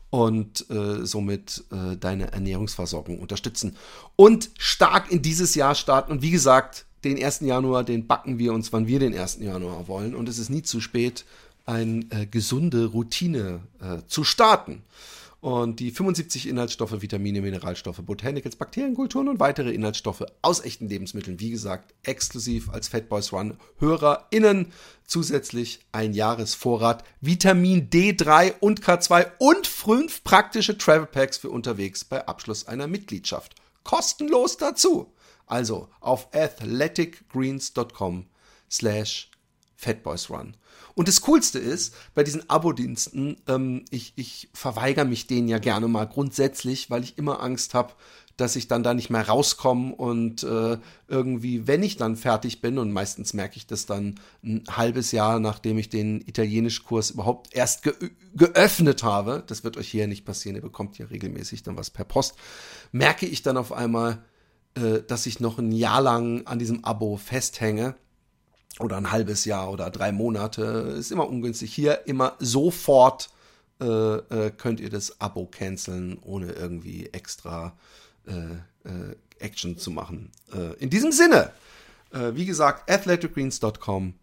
und äh, somit äh, deine Ernährungsversorgung unterstützen. Und stark in dieses Jahr starten. Und wie gesagt, den 1. Januar, den backen wir uns, wann wir den 1. Januar wollen. Und es ist nie zu spät, eine äh, gesunde Routine äh, zu starten. Und die 75 Inhaltsstoffe, Vitamine, Mineralstoffe, Botanicals, Bakterienkulturen und weitere Inhaltsstoffe aus echten Lebensmitteln, wie gesagt, exklusiv als Fatboys Run HörerInnen zusätzlich ein Jahresvorrat Vitamin D3 und K2 und fünf praktische Travel Packs für unterwegs bei Abschluss einer Mitgliedschaft. Kostenlos dazu. Also auf athleticgreens.com slash fatboysrun. Und das Coolste ist, bei diesen Abo-Diensten, ähm, ich, ich verweigere mich denen ja gerne mal grundsätzlich, weil ich immer Angst habe, dass ich dann da nicht mehr rauskomme und äh, irgendwie, wenn ich dann fertig bin, und meistens merke ich das dann ein halbes Jahr, nachdem ich den Italienischkurs überhaupt erst ge geöffnet habe, das wird euch hier nicht passieren, ihr bekommt ja regelmäßig dann was per Post, merke ich dann auf einmal, äh, dass ich noch ein Jahr lang an diesem Abo festhänge oder ein halbes Jahr oder drei Monate. Ist immer ungünstig. Hier immer sofort äh, äh, könnt ihr das Abo canceln, ohne irgendwie extra äh, äh Action zu machen. Äh, in diesem Sinne, äh, wie gesagt, athleticgreens.com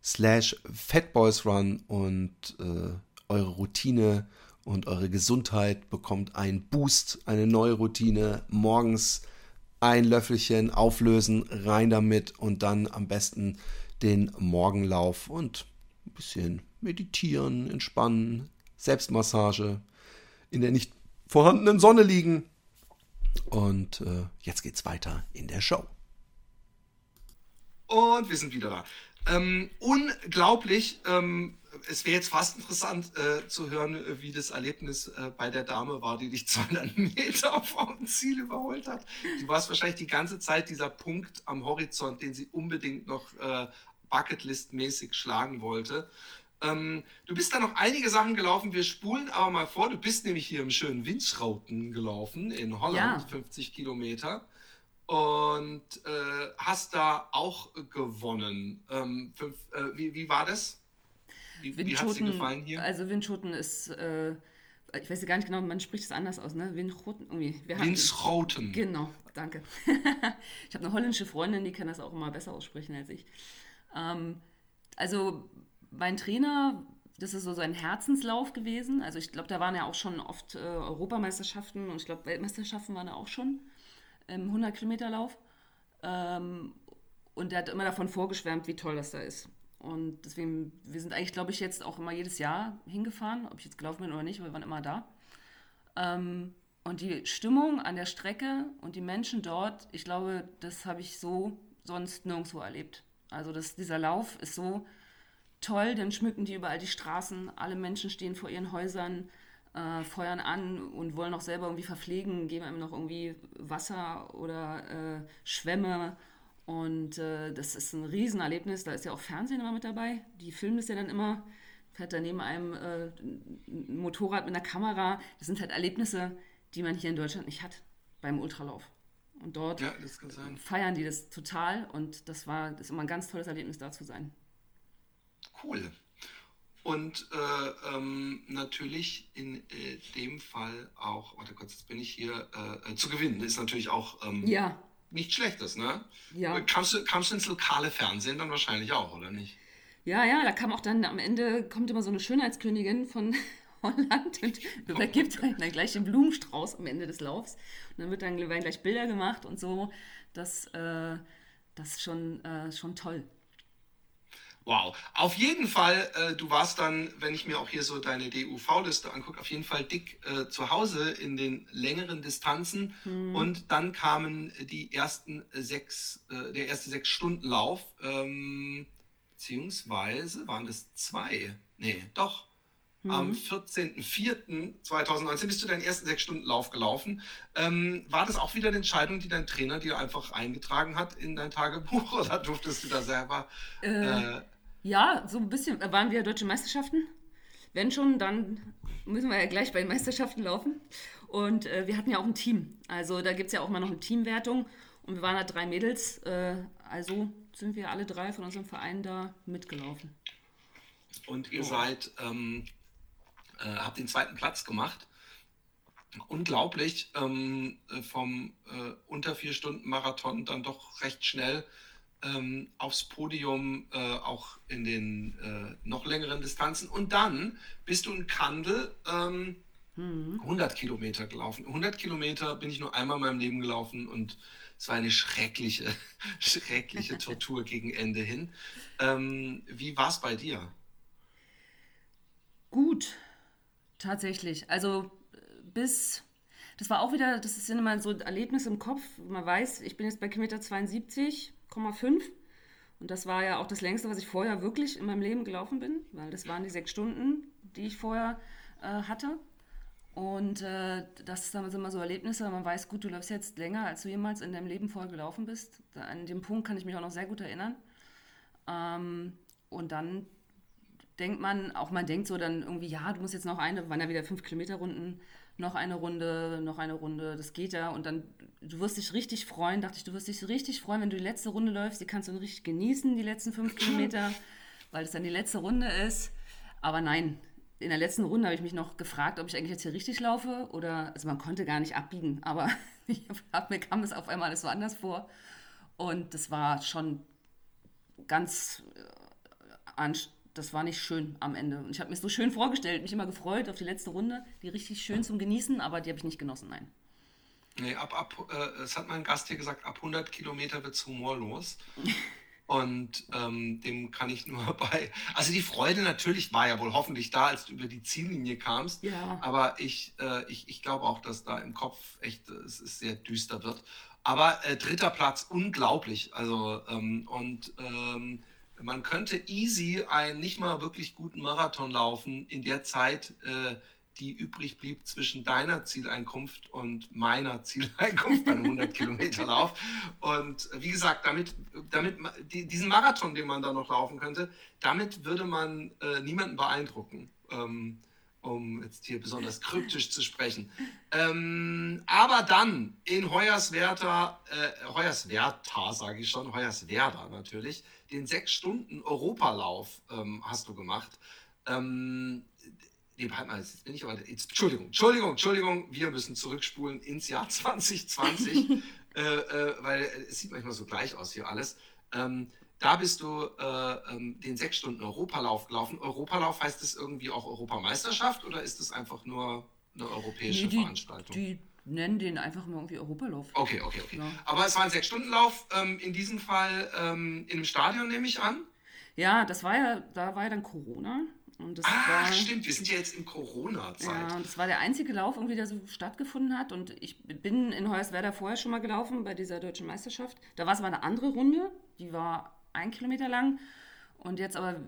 slash fatboysrun und eure Routine und eure Gesundheit bekommt einen Boost, eine neue Routine. Morgens ein Löffelchen auflösen, rein damit und dann am besten den Morgenlauf und ein bisschen meditieren, entspannen, Selbstmassage, in der nicht vorhandenen Sonne liegen. Und äh, jetzt geht's weiter in der Show. Und wir sind wieder da. Ähm, unglaublich. Ähm, es wäre jetzt fast interessant äh, zu hören, wie das Erlebnis äh, bei der Dame war, die dich 200 Meter vom Ziel überholt hat. Du warst wahrscheinlich die ganze Zeit dieser Punkt am Horizont, den sie unbedingt noch äh, Bucketlist-mäßig schlagen wollte. Ähm, du bist da noch einige Sachen gelaufen. Wir spulen aber mal vor. Du bist nämlich hier im schönen Winschrauten gelaufen in Holland, ja. 50 Kilometer. Und äh, hast da auch gewonnen. Ähm, fünf, äh, wie, wie war das? Wie, wie hat es dir gefallen hier? Also Windschoten ist, äh, ich weiß gar nicht genau, man spricht es anders aus, ne? Windschoten, irgendwie. Windschoten. Genau, danke. ich habe eine holländische Freundin, die kann das auch immer besser aussprechen als ich. Ähm, also mein Trainer, das ist so sein Herzenslauf gewesen. Also ich glaube, da waren ja auch schon oft äh, Europameisterschaften und ich glaube, Weltmeisterschaften waren da auch schon im 100-Kilometer-Lauf. Ähm, und der hat immer davon vorgeschwärmt, wie toll das da ist. Und deswegen, wir sind eigentlich, glaube ich, jetzt auch immer jedes Jahr hingefahren, ob ich jetzt gelaufen bin oder nicht, aber wir waren immer da. Ähm, und die Stimmung an der Strecke und die Menschen dort, ich glaube, das habe ich so sonst nirgendwo erlebt. Also das, dieser Lauf ist so toll, dann schmücken die überall die Straßen, alle Menschen stehen vor ihren Häusern, äh, feuern an und wollen auch selber irgendwie verpflegen, geben einem noch irgendwie Wasser oder äh, Schwämme. Und äh, das ist ein Riesenerlebnis. Da ist ja auch Fernsehen immer mit dabei. Die filmen das ja dann immer. Fährt da neben einem äh, ein Motorrad mit einer Kamera. Das sind halt Erlebnisse, die man hier in Deutschland nicht hat beim Ultralauf. Und dort ja, feiern die das total und das war das ist immer ein ganz tolles Erlebnis, da zu sein. Cool. Und äh, ähm, natürlich in äh, dem Fall auch, warte kurz, jetzt bin ich hier, äh, äh zu gewinnen, ist natürlich auch ähm, ja. nicht schlechtes, ne? Ja. Kamst du, kamst du ins lokale Fernsehen dann wahrscheinlich auch, oder nicht? Ja, ja, da kam auch dann am Ende, kommt immer so eine Schönheitskönigin von Holland und übergibt dann gleich den Blumenstrauß am Ende des Laufs. Und dann wird dann werden gleich Bilder gemacht und so. Das, äh, das ist schon, äh, schon toll. Wow. Auf jeden Fall, äh, du warst dann, wenn ich mir auch hier so deine DUV-Liste angucke, auf jeden Fall dick äh, zu Hause in den längeren Distanzen. Mhm. Und dann kamen die ersten sechs, äh, der erste sechs Stunden Lauf, ähm, beziehungsweise waren das zwei. Nee, doch. Mhm. Am 14.04.2019 bist du deinen ersten sechs Stunden Lauf gelaufen. Ähm, war das auch wieder eine Entscheidung, die dein Trainer dir einfach eingetragen hat in dein Tagebuch oder durftest du da selber? Äh, äh, ja, so ein bisschen. Äh, waren wir deutsche Meisterschaften? Wenn schon, dann müssen wir ja gleich bei den Meisterschaften laufen. Und äh, wir hatten ja auch ein Team. Also da gibt es ja auch mal noch eine Teamwertung. Und wir waren da drei Mädels. Äh, also sind wir alle drei von unserem Verein da mitgelaufen. Und ihr oh. seid ähm, äh, habe den zweiten Platz gemacht. Unglaublich, ähm, äh, vom äh, unter vier Stunden Marathon dann doch recht schnell ähm, aufs Podium, äh, auch in den äh, noch längeren Distanzen. Und dann bist du in Kandel ähm, mhm. 100 Kilometer gelaufen. 100 Kilometer bin ich nur einmal in meinem Leben gelaufen und es war eine schreckliche, schreckliche Tortur gegen Ende hin. Ähm, wie war es bei dir? Gut, Tatsächlich. Also bis, das war auch wieder, das sind immer so Erlebnisse im Kopf. Man weiß, ich bin jetzt bei Kilometer 72,5 und das war ja auch das längste, was ich vorher wirklich in meinem Leben gelaufen bin, weil das waren die sechs Stunden, die ich vorher äh, hatte. Und äh, das sind immer so Erlebnisse, man weiß, gut, du läufst jetzt länger, als du jemals in deinem Leben vorher gelaufen bist. An dem Punkt kann ich mich auch noch sehr gut erinnern. Ähm, und dann denkt man, auch man denkt so dann irgendwie, ja, du musst jetzt noch eine, waren ja wieder fünf Kilometer Runden, noch eine Runde, noch eine Runde, das geht ja. Und dann, du wirst dich richtig freuen, dachte ich, du wirst dich richtig freuen, wenn du die letzte Runde läufst, die kannst du dann richtig genießen, die letzten fünf Kilometer, weil es dann die letzte Runde ist. Aber nein, in der letzten Runde habe ich mich noch gefragt, ob ich eigentlich jetzt hier richtig laufe oder, also man konnte gar nicht abbiegen, aber hab, mir kam es auf einmal alles so anders vor. Und das war schon ganz äh, anstrengend das war nicht schön am Ende. Und ich habe mir so schön vorgestellt, mich immer gefreut auf die letzte Runde, die richtig schön zum Genießen, aber die habe ich nicht genossen, nein. Nee, ab, ab, äh, es hat mein Gast hier gesagt, ab 100 Kilometer wird es humorlos. Und ähm, dem kann ich nur bei. Also die Freude natürlich war ja wohl hoffentlich da, als du über die Ziellinie kamst. Ja. Aber ich, äh, ich, ich glaube auch, dass da im Kopf echt äh, es ist sehr düster wird. Aber äh, dritter Platz, unglaublich. Also ähm, und ähm, man könnte easy einen nicht mal wirklich guten Marathon laufen in der Zeit, äh, die übrig blieb zwischen deiner Zieleinkunft und meiner Zieleinkunft beim 100 Kilometer Lauf. Und wie gesagt, damit, damit die, diesen Marathon, den man da noch laufen könnte, damit würde man äh, niemanden beeindrucken. Ähm, um jetzt hier besonders kryptisch zu sprechen. Ähm, aber dann in Hoyerswerda, äh, Hoyerswerda sage ich schon, Hoyerswerda natürlich, den sechs Stunden Europalauf ähm, hast du gemacht. Ähm, nee, halt mal, jetzt bin ich aber, jetzt, Entschuldigung, Entschuldigung, Entschuldigung, wir müssen zurückspulen ins Jahr 2020, äh, äh, weil es sieht manchmal so gleich aus hier alles. Ähm, da bist du äh, ähm, den sechs Stunden Europalauf gelaufen. Europalauf heißt es irgendwie auch Europameisterschaft oder ist es einfach nur eine europäische nee, die, Veranstaltung? Die nennen den einfach nur irgendwie Europalauf. Okay, okay, okay. Ja. Aber es war ein Sechs-Stunden-Lauf, ähm, in diesem Fall ähm, in einem Stadion, nehme ich an. Ja, das war ja, da war ja dann Corona. Und das ah, war, stimmt, wir sind ja jetzt in Corona-Zeit. Ja, das war der einzige Lauf, irgendwie, der so stattgefunden hat. Und ich bin in Hoyerswerda vorher schon mal gelaufen bei dieser deutschen Meisterschaft. Da war es aber eine andere Runde, die war ein Kilometer lang. Und jetzt aber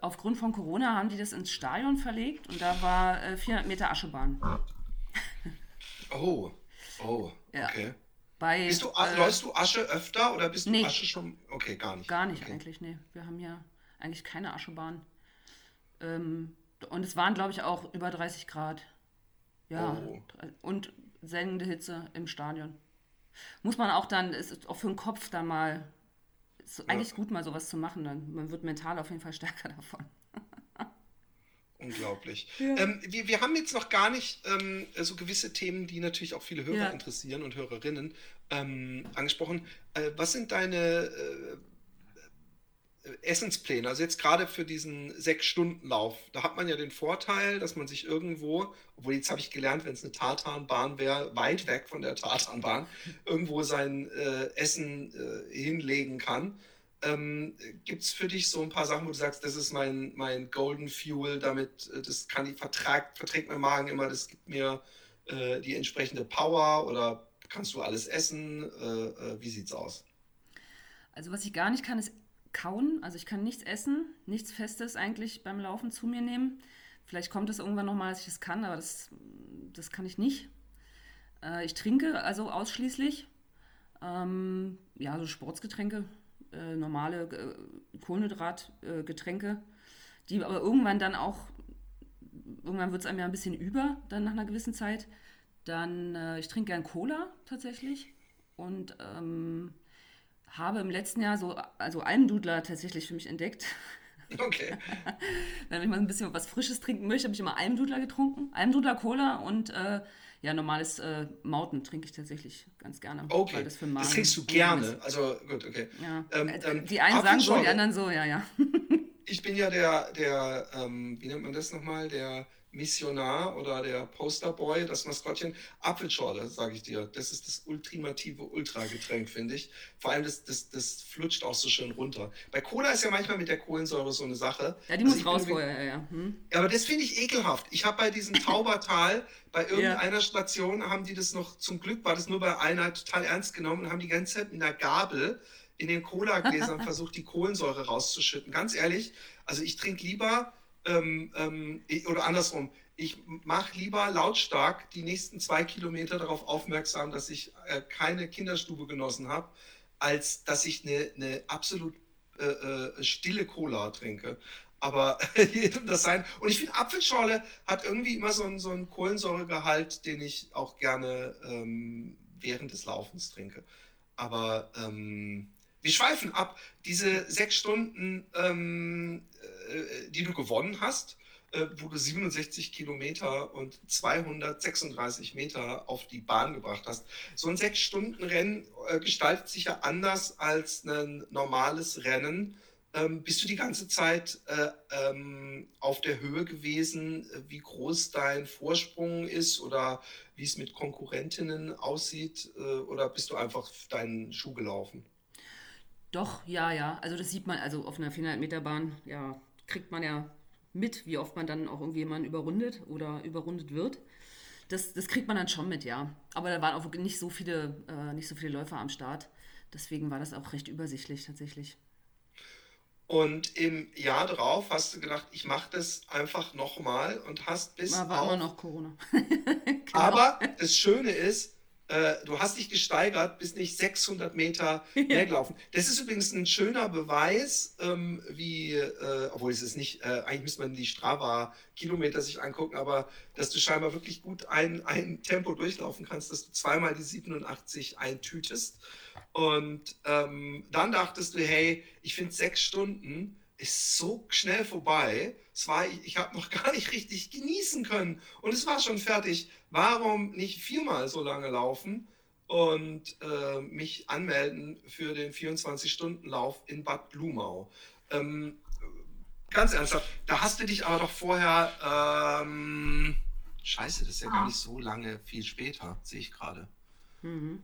aufgrund von Corona haben die das ins Stadion verlegt und da war äh, 400 Meter Aschebahn. Oh, oh, okay. Bei, bist du, äh, läufst du Asche öfter oder bist nee, du Asche schon? Okay, gar nicht. Gar nicht okay. eigentlich, nee. Wir haben ja eigentlich keine Aschebahn. Ähm, und es waren, glaube ich, auch über 30 Grad. Ja. Oh. Und sengende Hitze im Stadion. Muss man auch dann, ist auch für den Kopf dann mal, ist eigentlich ja. gut, mal sowas zu machen. Dann, man wird mental auf jeden Fall stärker davon. Unglaublich. Ja. Ähm, wir, wir haben jetzt noch gar nicht ähm, so gewisse Themen, die natürlich auch viele Hörer ja. interessieren und Hörerinnen ähm, angesprochen. Äh, was sind deine äh, Essenspläne? Also jetzt gerade für diesen Sechs-Stunden-Lauf. Da hat man ja den Vorteil, dass man sich irgendwo, obwohl jetzt habe ich gelernt, wenn es eine Tartanbahn wäre, weit weg von der Tartanbahn, irgendwo sein äh, Essen äh, hinlegen kann. Ähm, Gibt es für dich so ein paar Sachen, wo du sagst, das ist mein, mein Golden Fuel, damit, äh, das kann ich vertrag, verträgt mein Magen immer, das gibt mir äh, die entsprechende Power oder kannst du alles essen? Äh, äh, wie sieht's aus? Also was ich gar nicht kann, ist kauen. Also ich kann nichts essen, nichts Festes eigentlich beim Laufen zu mir nehmen. Vielleicht kommt es irgendwann nochmal, dass ich es kann, aber das, das kann ich nicht. Äh, ich trinke also ausschließlich. Ähm, ja, so Sportsgetränke, äh, normale äh, Kohlenhydratgetränke, die aber irgendwann dann auch, irgendwann wird es einem ja ein bisschen über, dann nach einer gewissen Zeit. Dann, äh, ich trinke gern Cola tatsächlich und ähm, habe im letzten Jahr so, also Almdudler tatsächlich für mich entdeckt. Okay. Wenn ich mal ein bisschen was Frisches trinken möchte, habe ich immer Almdudler getrunken. Almdudler Cola und äh, ja, normales äh, Mauten trinke ich tatsächlich ganz gerne. Okay. das, das trinkst du gerne. Also gut, okay. Ja. Ähm, äh, ähm, die einen sagen so, die anderen so, ja, ja. ich bin ja der, der ähm, wie nennt man das nochmal, der Missionar oder der Posterboy, das Maskottchen, Apfelschorle, sage ich dir. Das ist das ultimative Ultragetränk, finde ich. Vor allem, das, das, das flutscht auch so schön runter. Bei Cola ist ja manchmal mit der Kohlensäure so eine Sache. Ja, die also muss raus vorher, ja. Hm. ja. Aber das finde ich ekelhaft. Ich habe bei diesem Taubertal, bei irgendeiner ja. Station, haben die das noch, zum Glück war das nur bei einer total ernst genommen und haben die ganze Zeit mit einer Gabel in den Cola-Gläsern versucht, die Kohlensäure rauszuschütten. Ganz ehrlich, also ich trinke lieber ähm, ähm, oder andersrum, ich mache lieber lautstark die nächsten zwei Kilometer darauf aufmerksam, dass ich äh, keine Kinderstube genossen habe, als dass ich eine, eine absolut äh, äh, stille Cola trinke. Aber jedem das sein. Und ich finde, Apfelschorle hat irgendwie immer so einen, so einen Kohlensäuregehalt, den ich auch gerne ähm, während des Laufens trinke. Aber ähm, wir schweifen ab. Diese sechs Stunden, ähm, äh, die du gewonnen hast, äh, wo du 67 Kilometer und 236 Meter auf die Bahn gebracht hast. So ein sechs Stunden Rennen äh, gestaltet sich ja anders als ein normales Rennen. Ähm, bist du die ganze Zeit äh, ähm, auf der Höhe gewesen, wie groß dein Vorsprung ist oder wie es mit Konkurrentinnen aussieht? Äh, oder bist du einfach deinen Schuh gelaufen? Doch, ja, ja. Also das sieht man, also auf einer 400 Meter Bahn, ja, kriegt man ja mit, wie oft man dann auch irgendwie jemanden überrundet oder überrundet wird. Das, das kriegt man dann schon mit, ja. Aber da waren auch nicht so viele, äh, nicht so viele Läufer am Start. Deswegen war das auch recht übersichtlich tatsächlich. Und im Jahr darauf hast du gedacht, ich mache das einfach nochmal und hast bis. War, war auf, immer noch Corona. genau. Aber das Schöne ist, äh, du hast dich gesteigert, bist nicht 600 Meter mehr gelaufen. Das ist übrigens ein schöner Beweis, ähm, wie, äh, obwohl es ist nicht, äh, eigentlich müsste man die Strava-Kilometer sich angucken, aber dass du scheinbar wirklich gut ein, ein Tempo durchlaufen kannst, dass du zweimal die 87 eintütest. Und ähm, dann dachtest du, hey, ich finde sechs Stunden ist so schnell vorbei. Es war, ich, ich habe noch gar nicht richtig genießen können und es war schon fertig. Warum nicht viermal so lange laufen und äh, mich anmelden für den 24-Stunden-Lauf in Bad Blumau? Ähm, ganz ernsthaft, da hast du dich aber doch vorher. Ähm, scheiße, das ist ja gar nicht so lange, viel später, sehe ich gerade. Mhm.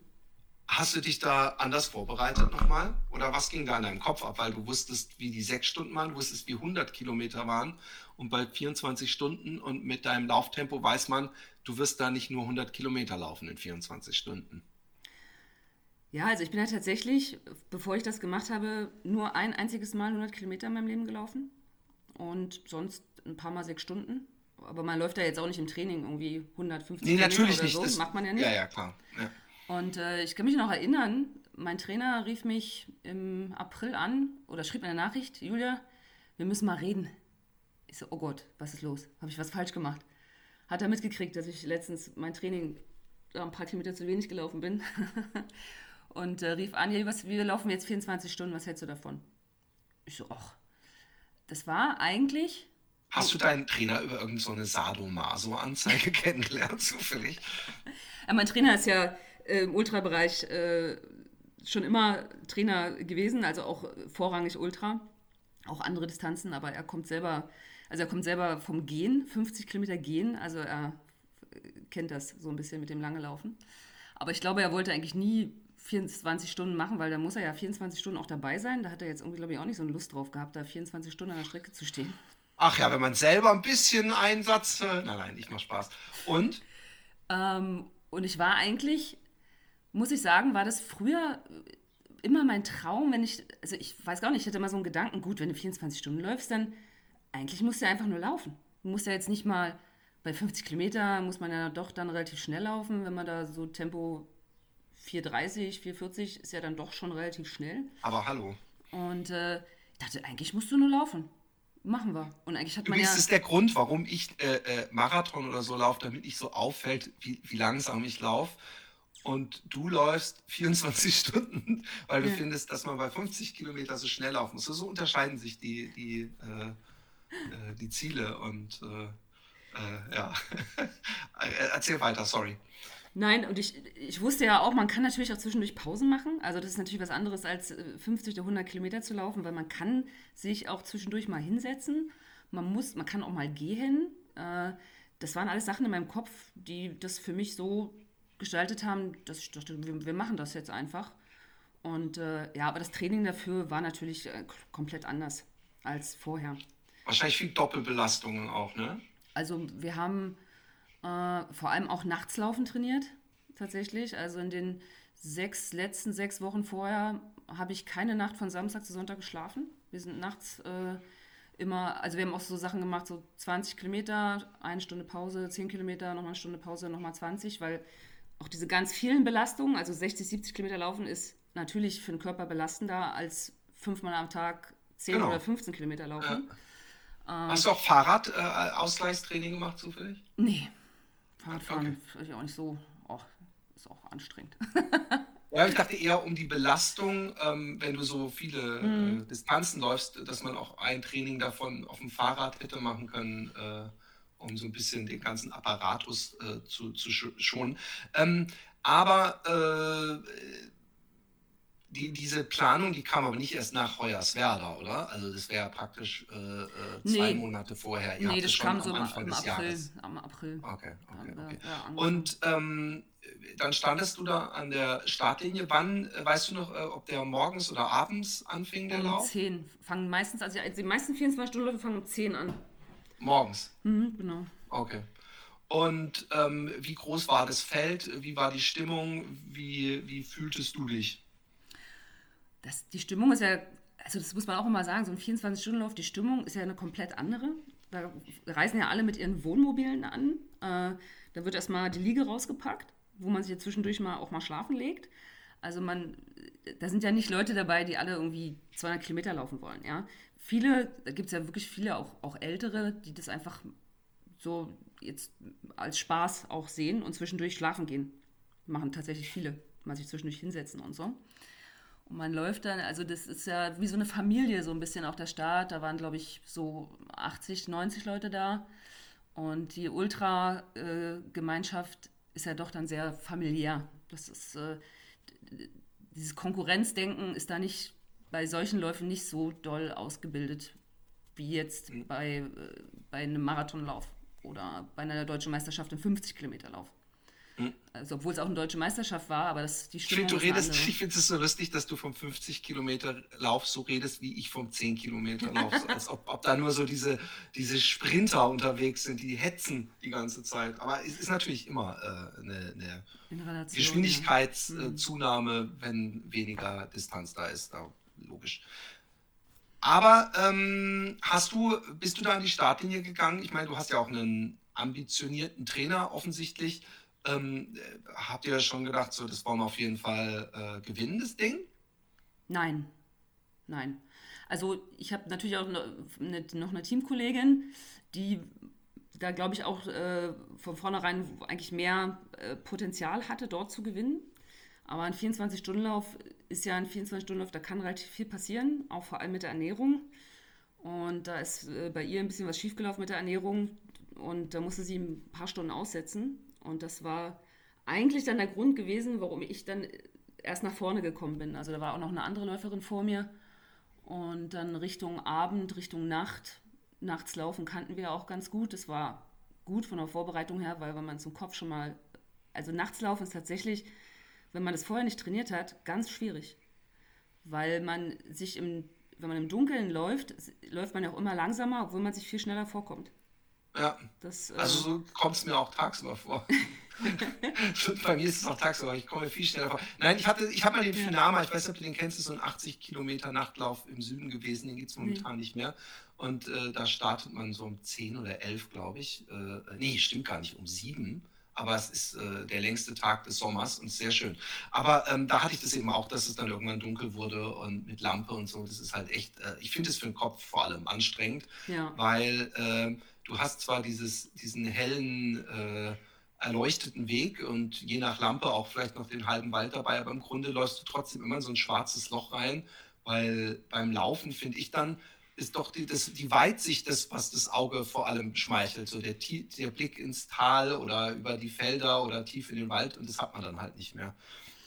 Hast du dich da anders vorbereitet nochmal? Oder was ging da in deinem Kopf ab? Weil du wusstest, wie die sechs Stunden waren, du wusstest, wie 100 Kilometer waren. Und bei 24 Stunden und mit deinem Lauftempo weiß man, du wirst da nicht nur 100 Kilometer laufen in 24 Stunden. Ja, also ich bin ja tatsächlich, bevor ich das gemacht habe, nur ein einziges Mal 100 Kilometer in meinem Leben gelaufen. Und sonst ein paar Mal sechs Stunden. Aber man läuft ja jetzt auch nicht im Training irgendwie 150 nee, Kilometer natürlich oder nicht. so. Das macht man ja nicht. Ja, ja, klar. Ja. Und äh, ich kann mich noch erinnern, mein Trainer rief mich im April an oder schrieb mir eine Nachricht, Julia, wir müssen mal reden. Ich so, oh Gott, was ist los? Habe ich was falsch gemacht? Hat er mitgekriegt, dass ich letztens mein Training ein paar Kilometer zu wenig gelaufen bin. und äh, rief an, ja, was, wir laufen jetzt 24 Stunden, was hältst du davon? Ich so, ach, das war eigentlich... Hast du deinen Trainer über irgendeine so Sadomaso-Anzeige kennengelernt, zufällig? Ja, mein Trainer ist ja im Ultrabereich äh, schon immer Trainer gewesen, also auch vorrangig Ultra, auch andere Distanzen, aber er kommt selber, also er kommt selber vom Gehen, 50 Kilometer Gehen, also er kennt das so ein bisschen mit dem lange Laufen. Aber ich glaube, er wollte eigentlich nie 24 Stunden machen, weil da muss er ja 24 Stunden auch dabei sein. Da hat er jetzt irgendwie, glaube ich, auch nicht so eine Lust drauf gehabt, da 24 Stunden an der Strecke zu stehen. Ach ja, wenn man selber ein bisschen Einsatz. Äh, nein, nein, ich mach Spaß. Und? Ähm, und ich war eigentlich, muss ich sagen, war das früher immer mein Traum, wenn ich, also ich weiß gar nicht, ich hatte immer so einen Gedanken, gut, wenn du 24 Stunden läufst, dann eigentlich musst du ja einfach nur laufen. Du musst ja jetzt nicht mal bei 50 Kilometer muss man ja doch dann relativ schnell laufen, wenn man da so Tempo 4,30, 4,40 ist ja dann doch schon relativ schnell. Aber hallo. Und äh, ich dachte, eigentlich musst du nur laufen. Machen wir. Und eigentlich hat man Übrigens ja. ist der Grund, warum ich äh, äh, Marathon oder so laufe, damit nicht so auffällt, wie, wie langsam ich laufe. Und du läufst 24 Stunden, weil du ja. findest, dass man bei 50 Kilometer so schnell laufen muss. So unterscheiden sich die, die, äh, äh die Ziele. Und äh, äh, ja, erzähl weiter, sorry. Nein, und ich, ich wusste ja auch, man kann natürlich auch zwischendurch Pausen machen. Also das ist natürlich was anderes als 50 oder 100 Kilometer zu laufen, weil man kann sich auch zwischendurch mal hinsetzen. Man muss, man kann auch mal gehen. Äh, das waren alles Sachen in meinem Kopf, die das für mich so gestaltet haben, dass ich dachte, wir, wir machen das jetzt einfach. Und äh, ja, aber das Training dafür war natürlich äh, komplett anders als vorher. Wahrscheinlich viel Doppelbelastungen auch, ne? Also wir haben äh, vor allem auch Nachtslaufen trainiert, tatsächlich. Also in den sechs, letzten sechs Wochen vorher habe ich keine Nacht von Samstag zu Sonntag geschlafen. Wir sind nachts äh, immer, also wir haben auch so Sachen gemacht, so 20 Kilometer, eine Stunde Pause, 10 Kilometer, nochmal eine Stunde Pause, nochmal 20, weil auch diese ganz vielen Belastungen, also 60, 70 Kilometer laufen, ist natürlich für den Körper belastender als fünfmal am Tag 10 genau. oder 15 Kilometer laufen. Ja. Ähm, Hast du auch Fahrrad-Ausgleichstraining äh, gemacht zufällig? Nee. Fahrradfahren okay. ich auch nicht so. Oh, ist auch anstrengend. ja, ich dachte eher um die Belastung, ähm, wenn du so viele mhm. äh, Distanzen läufst, dass man auch ein Training davon auf dem Fahrrad hätte machen können, äh, um so ein bisschen den ganzen Apparatus äh, zu, zu schonen. Ähm, aber äh, die, diese Planung, die kam aber nicht erst nach Hoyerswerda, oder? Also das wäre praktisch äh, äh, zwei nee. Monate vorher. Ihr nee, das kam so am Anfang im des April. Jahres. Am April. Okay, okay, okay. Ja, Und ähm, dann standest du da an der Startlinie. Wann, äh, weißt du noch, äh, ob der morgens oder abends anfing, der um Lauf? Um 10. Fangen meistens, also die meisten 24 Stunden fangen um 10 an. Morgens? Mhm, genau. Okay. Und ähm, wie groß war das Feld? Wie war die Stimmung? Wie, wie fühltest du dich? das, die Stimmung ist ja, also das muss man auch immer sagen, so ein 24-Stunden-Lauf, die Stimmung ist ja eine komplett andere. Da reisen ja alle mit ihren Wohnmobilen an. Äh, da wird erstmal die Liege rausgepackt, wo man sich ja zwischendurch mal auch mal schlafen legt. Also man, da sind ja nicht Leute dabei, die alle irgendwie 200 Kilometer laufen wollen, ja. Viele, da gibt es ja wirklich viele, auch, auch Ältere, die das einfach so jetzt als Spaß auch sehen und zwischendurch schlafen gehen. Machen tatsächlich viele, mal sich zwischendurch hinsetzen und so. Und man läuft dann, also das ist ja wie so eine Familie, so ein bisschen auch der Start. Da waren, glaube ich, so 80, 90 Leute da. Und die Ultra-Gemeinschaft ist ja doch dann sehr familiär. Das ist, äh, dieses Konkurrenzdenken ist da nicht bei solchen Läufen nicht so doll ausgebildet wie jetzt mhm. bei, äh, bei einem Marathonlauf oder bei einer deutschen Meisterschaft im 50-Kilometer-Lauf. Hm. Also, obwohl es auch eine deutsche Meisterschaft war, aber das, die Stimmung redest, Ich finde es so lustig, dass du vom 50 Kilometer Lauf so redest, wie ich vom 10 Kilometer Lauf. als ob, ob, da nur so diese, diese Sprinter unterwegs sind, die hetzen die ganze Zeit. Aber es ist natürlich immer äh, eine, eine Geschwindigkeitszunahme, ja. wenn weniger Distanz da ist. Da, logisch. Aber ähm, hast du, bist du da an die Startlinie gegangen? Ich meine, du hast ja auch einen ambitionierten Trainer offensichtlich. Ähm, habt ihr schon gedacht, so, das wollen wir auf jeden Fall äh, gewinnen, das Ding? Nein, nein. Also ich habe natürlich auch eine, noch eine Teamkollegin, die da glaube ich auch äh, von vornherein eigentlich mehr äh, Potenzial hatte, dort zu gewinnen. Aber ein 24-Stunden-Lauf ist ja ein 24-Stunden-Lauf, da kann relativ viel passieren, auch vor allem mit der Ernährung. Und da ist äh, bei ihr ein bisschen was schiefgelaufen mit der Ernährung und da musste sie ein paar Stunden aussetzen. Und das war eigentlich dann der Grund gewesen, warum ich dann erst nach vorne gekommen bin. Also da war auch noch eine andere Läuferin vor mir. Und dann Richtung Abend, Richtung Nacht, nachts laufen kannten wir auch ganz gut. Das war gut von der Vorbereitung her, weil wenn man zum Kopf schon mal, also nachts laufen ist tatsächlich wenn man das vorher nicht trainiert hat, ganz schwierig. Weil man sich im, wenn man im Dunkeln läuft, läuft man ja auch immer langsamer, obwohl man sich viel schneller vorkommt. Ja. Das, äh, also so kommt es mir auch tagsüber vor. Bei mir ist es auch tagsüber, ich komme viel schneller vor. Nein, ich hatte, ich habe mal den Finama, ich weiß nicht, ob du den kennst, ist so ein 80 Kilometer Nachtlauf im Süden gewesen, den gibt es momentan mhm. nicht mehr. Und äh, da startet man so um 10 oder 11, glaube ich. Äh, nee, stimmt gar nicht, um 7 aber es ist äh, der längste Tag des Sommers und sehr schön. Aber ähm, da hatte ich das eben auch, dass es dann irgendwann dunkel wurde und mit Lampe und so. Das ist halt echt, äh, ich finde es für den Kopf vor allem anstrengend, ja. weil äh, du hast zwar dieses, diesen hellen, äh, erleuchteten Weg und je nach Lampe auch vielleicht noch den halben Wald dabei, aber im Grunde läufst du trotzdem immer in so ein schwarzes Loch rein, weil beim Laufen finde ich dann, ist doch die, das, die Weitsicht das, was das Auge vor allem schmeichelt. So der, der Blick ins Tal oder über die Felder oder tief in den Wald und das hat man dann halt nicht mehr.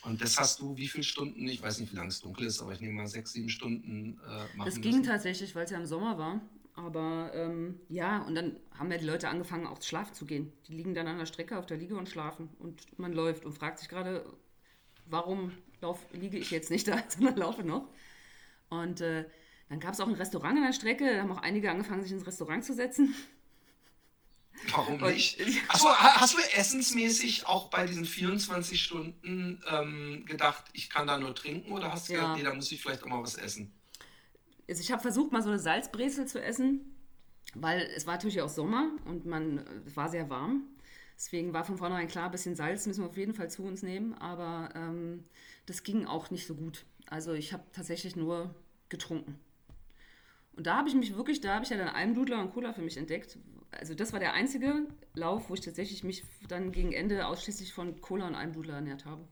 Und das hast du wie viele Stunden, ich weiß nicht, wie lange es dunkel ist, aber ich nehme mal sechs, sieben Stunden äh, machen Das ging müssen. tatsächlich, weil es ja im Sommer war. Aber ähm, ja, und dann haben ja die Leute angefangen, auch schlafen zu gehen. Die liegen dann an der Strecke auf der Liege und schlafen. Und man läuft und fragt sich gerade, warum lauf, liege ich jetzt nicht da, sondern laufe noch. Und äh, dann gab es auch ein Restaurant an der Strecke. Da haben auch einige angefangen, sich ins Restaurant zu setzen. Warum nicht? Achso, hast du essensmäßig auch bei diesen 24 Stunden ähm, gedacht, ich kann da nur trinken oder hast du ja. gedacht, nee, da muss ich vielleicht auch mal was essen? Also ich habe versucht, mal so eine Salzbrezel zu essen, weil es war natürlich auch Sommer und man es war sehr warm. Deswegen war von vornherein klar, ein bisschen Salz müssen wir auf jeden Fall zu uns nehmen, aber ähm, das ging auch nicht so gut. Also ich habe tatsächlich nur getrunken. Und da habe ich mich wirklich, da habe ich ja dann Almdudler und Cola für mich entdeckt. Also das war der einzige Lauf, wo ich tatsächlich mich dann gegen Ende ausschließlich von Cola und Almdudler ernährt habe.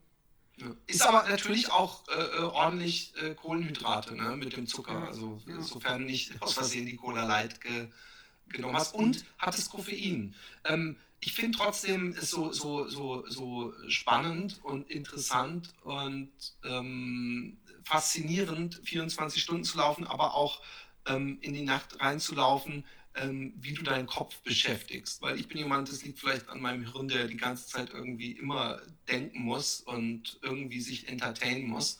Ist aber natürlich auch äh, äh, ordentlich äh, Kohlenhydrate ne, mit dem Zucker. Also sofern nicht aus Versehen die Cola Light ge genommen hast. Und hat es Koffein. Ähm, ich finde trotzdem es so, so, so, so spannend und interessant und ähm, faszinierend, 24 Stunden zu laufen, aber auch ähm, in die Nacht reinzulaufen ähm, wie du deinen Kopf beschäftigst. Weil ich bin jemand, das liegt vielleicht an meinem Hirn, der die ganze Zeit irgendwie immer denken muss und irgendwie sich entertainen muss.